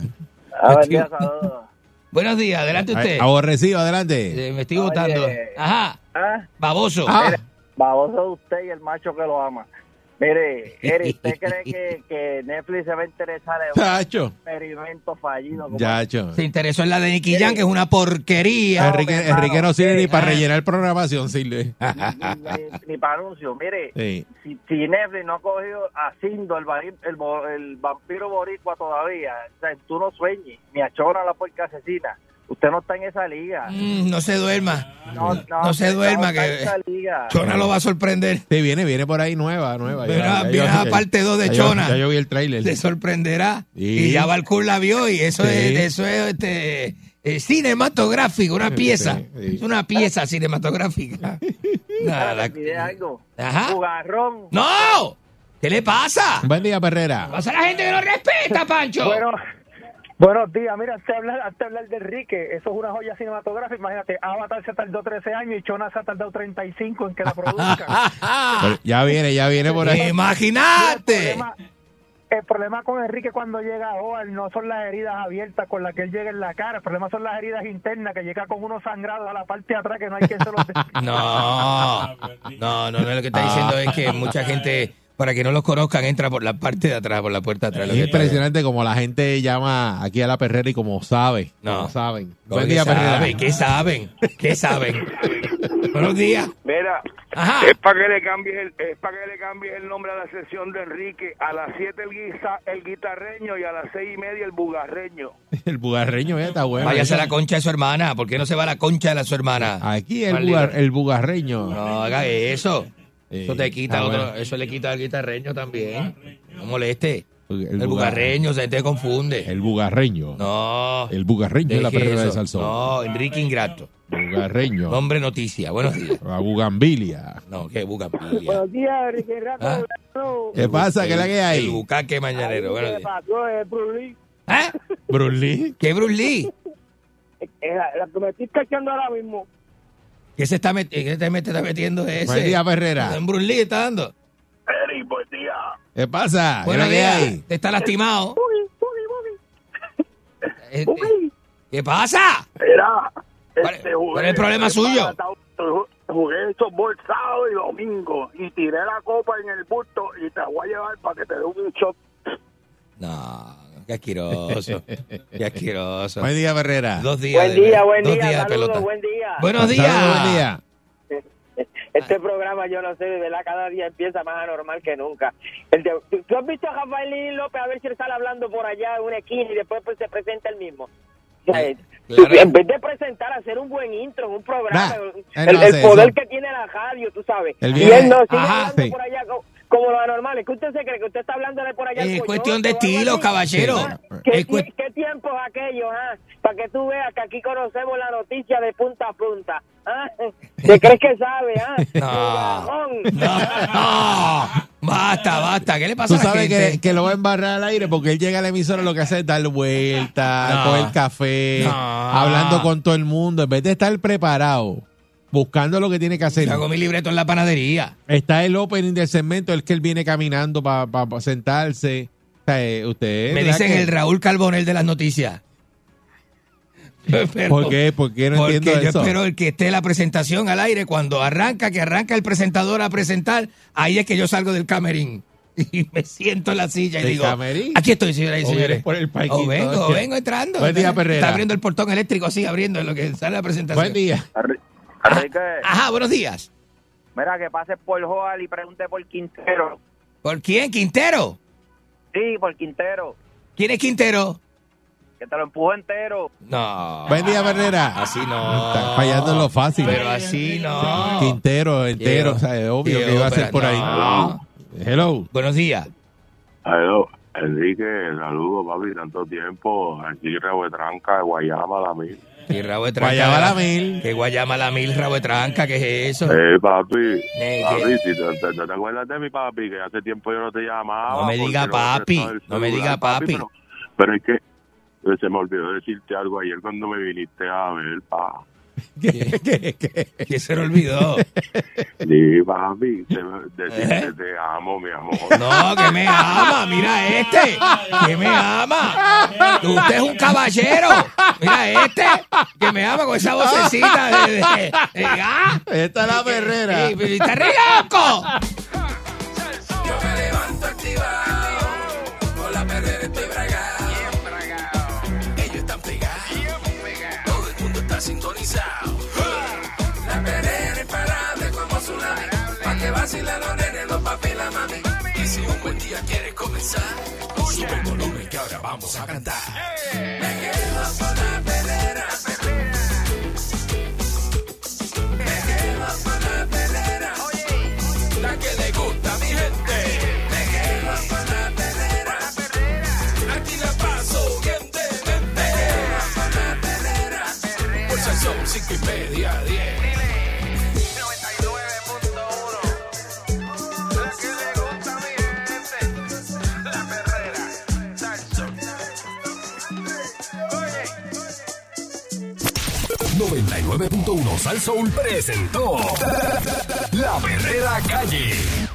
Ah, buen día, Buenos días, adelante usted. Aborrecido, adelante. Me estoy votando. Ajá, Ah, baboso. Ah. baboso de usted y el macho que lo ama. Mire, Eri, ¿usted cree que, que Netflix se va a interesar en un Chacho. experimento fallido? como- Chacho. Se interesó en la de Nicky Jam, que es una porquería. Enrique, hermano, Enrique no sirve ni para Ah. rellenar programación, sirve. ni, ni para anuncio. Mire, Sí. si, si Netflix no ha cogido a Cindo, el, el, bo- el vampiro boricua todavía, o sea, tú no sueñes, ni a Chona la puerca asesina. Usted no está en esa liga. Mm, no se duerma. No, No se duerma, está que- en esa liga. Chona lo va a sorprender. Sí, viene, viene por ahí nueva, nueva. Verá, ya yo- viene la ya- parte 2 de Chona. Ya yo vi el tráiler. Te sorprenderá. Sí. Y ya Balcour la vio y eso Sí. es, eso es este, eh, cinematográfico, una pieza. sí, sí. Es una pieza cinematográfica. Nada, olvidé algo. Ajá. Jugarrón. ¡No! ¿Qué le pasa? Buen día, Perrera. Pasa a la gente que no respeta, Pancho. Bueno, buenos días. Mira, antes de hablar, antes de hablar de Enrique, eso es una joya cinematográfica. Imagínate, Avatar se tardó 13 años y Chona se ha tardado 35 en que la produzcan. Ya viene, ya viene por ahí. Imagínate. El problema, con Enrique cuando llega a Howard no son las heridas abiertas con las que él llega en la cara. El problema son las heridas internas que llega con unos sangrados a la parte de atrás que no hay que se los... No, no, no, no, lo que está diciendo es que mucha gente, para que no los conozcan, entra por la parte de atrás, por la puerta de atrás. Es impresionante como la gente llama aquí a la Perrera y como sabe. No. Como saben. ¿Cómo Buen día, saben? ¿Qué saben? ¿Qué saben? Buenos días. Mira, Ajá. es para que le cambies el, es para que le cambies el nombre a la sesión de Enrique. A las 7 el, guisa- el guitarreño y a las seis y media el bugarreño. El bugarreño ya está bueno. Váyase a la concha de su hermana. ¿Por qué no se va a la concha de la su hermana? Aquí el, bugar- el bugarreño. No haga eso. Eso te quita está otro, bueno. eso le quita al guitarreño también. No moleste. El, El, bugar- bugarreño se te confunde. El bugarreño. No. El bugarreño es la perrera de. Salsón. No, Enrique Ingrato. Bugarreño. Nombre noticia. Buenos días. La bugambilia. No, qué bugambilia. Buenos días, Enrique Rato. Ah. ¿Qué pasa? ¿Qué es la que El hay? bucaque mañanero. Buenos ¿Qué días. pasó, eh, Bruce Lee? ¿Eh? Bruce Lee. ¿Qué Bruce Lee? Eh, la, la que me estoy cachando ahora mismo. ¿Qué se está, met- qué te met- está metiendo ese? Buen día, Perrera. En Bruce Lee está dando. Eri, buen día. ¿Qué pasa? ¿Qué que días. hay? Te está lastimado. Eh, eh, Uy, ¿Qué pasa? ¿Cuál- este, cuál es el problema suyo? Jugué softball sábado y domingo y tiré la copa en el busto y te voy a llevar para que te dé un shot. No, qué asqueroso. Qué asqueroso. Buen día, Perrera. Dos días. Buen de- día, buen dos día, días de saludos, pelota. buen día. Buenos Saludos, días. Buen día. Este programa, yo no sé, de verdad, cada día empieza más anormal que nunca. El de- ¿tú, tú has visto a Rafael López a ver si él sale hablando por allá en una esquina y después pues, se presenta el mismo? En vez de presentar, hacer un buen intro en un programa, Nah, el, él no el poder eso. que tiene la radio, tú sabes. Él y él no sigue Ajá, hablando sí. por allá como lo anormal. Es que usted se cree que usted está hablándole por allá. al Es cuestión de estilo, caballero. ¿Qué, Es qué tiempos aquellos, ah? Para que tú veas que aquí conocemos la noticia de punta a punta. ¿ah? ¿Te crees que sabe, ah? No. Basta, basta. ¿Qué le pasa Tú a la sabes gente? que, que lo va a embarrar al aire porque él llega a la emisora lo que hace es dar vueltas, No. coger café, No. hablando con todo el mundo. En vez de estar preparado, buscando lo que tiene que hacer. Yo hago mi libreto en la panadería. Está el opening del segmento, el que él viene caminando para sentarse. O sea, eh, usted, Me ¿verdad dicen que- el Raúl Carbonel de las noticias. Pero- ¿Por qué? ¿Por qué no porque entiendo yo eso? espero el que esté la presentación al aire cuando arranca, que arranca el presentador a presentar, ahí es que yo salgo del camerín y me siento en la silla y ¿Del digo, camerín? aquí estoy, señoras y ¿O señores. por el parquito? O vengo, vengo entrando. Buen día, Perrera. Está abriendo el portón eléctrico así, abriendo en lo que sale la presentación. Buen día. Enrique, Ajá, buenos días. mira que pase por Joal y pregunte por Quintero. ¿Por quién? ¿Quintero? Sí, por Quintero. ¿Quién es Quintero? Que te lo empujo entero. No. Buen día, Bernera. Así no. Está fallando en lo fácil. Pero así no. Quintero, entero, o sea, es obvio que iba a ser por ahí. no. Hello. Buenos días. Aló, Enrique, saludos, papi, tanto tiempo. Aquí Rabo de Tranca, de Guayama, la mil. Y rabo de tranca. Guayama la mil. Que guayama la mil, rabo de tranca, ¿qué es eso? Eh, papi, Eh, papi, si te, te- te acuerdas de mi papi, que hace tiempo yo no te llamaba. No me diga papi, no me diga papi. Pero, pero es que se me olvidó decirte algo ayer cuando me viniste a ver, pa. ¿Qué se le olvidó? Sí, papi, te- ¿Eh? te amo, mi amor. No, que me ama, mira este, que me ama. Usted es un caballero. Mira este, que me ama con esa vocecita de... de- de- ah. Esta es la perrera. Pero está re loco. La perrera imparable como tsunami, pa' que vacilan los nenes, los papi la mami. Y si un buen día quieres comenzar, sube el volumen que ahora vamos a cantar. Me quedo con la y media, diez. La que le gusta a mi gente. La perrera. Salso. 99.1 Sal Soul presentó La Verdadera Calle.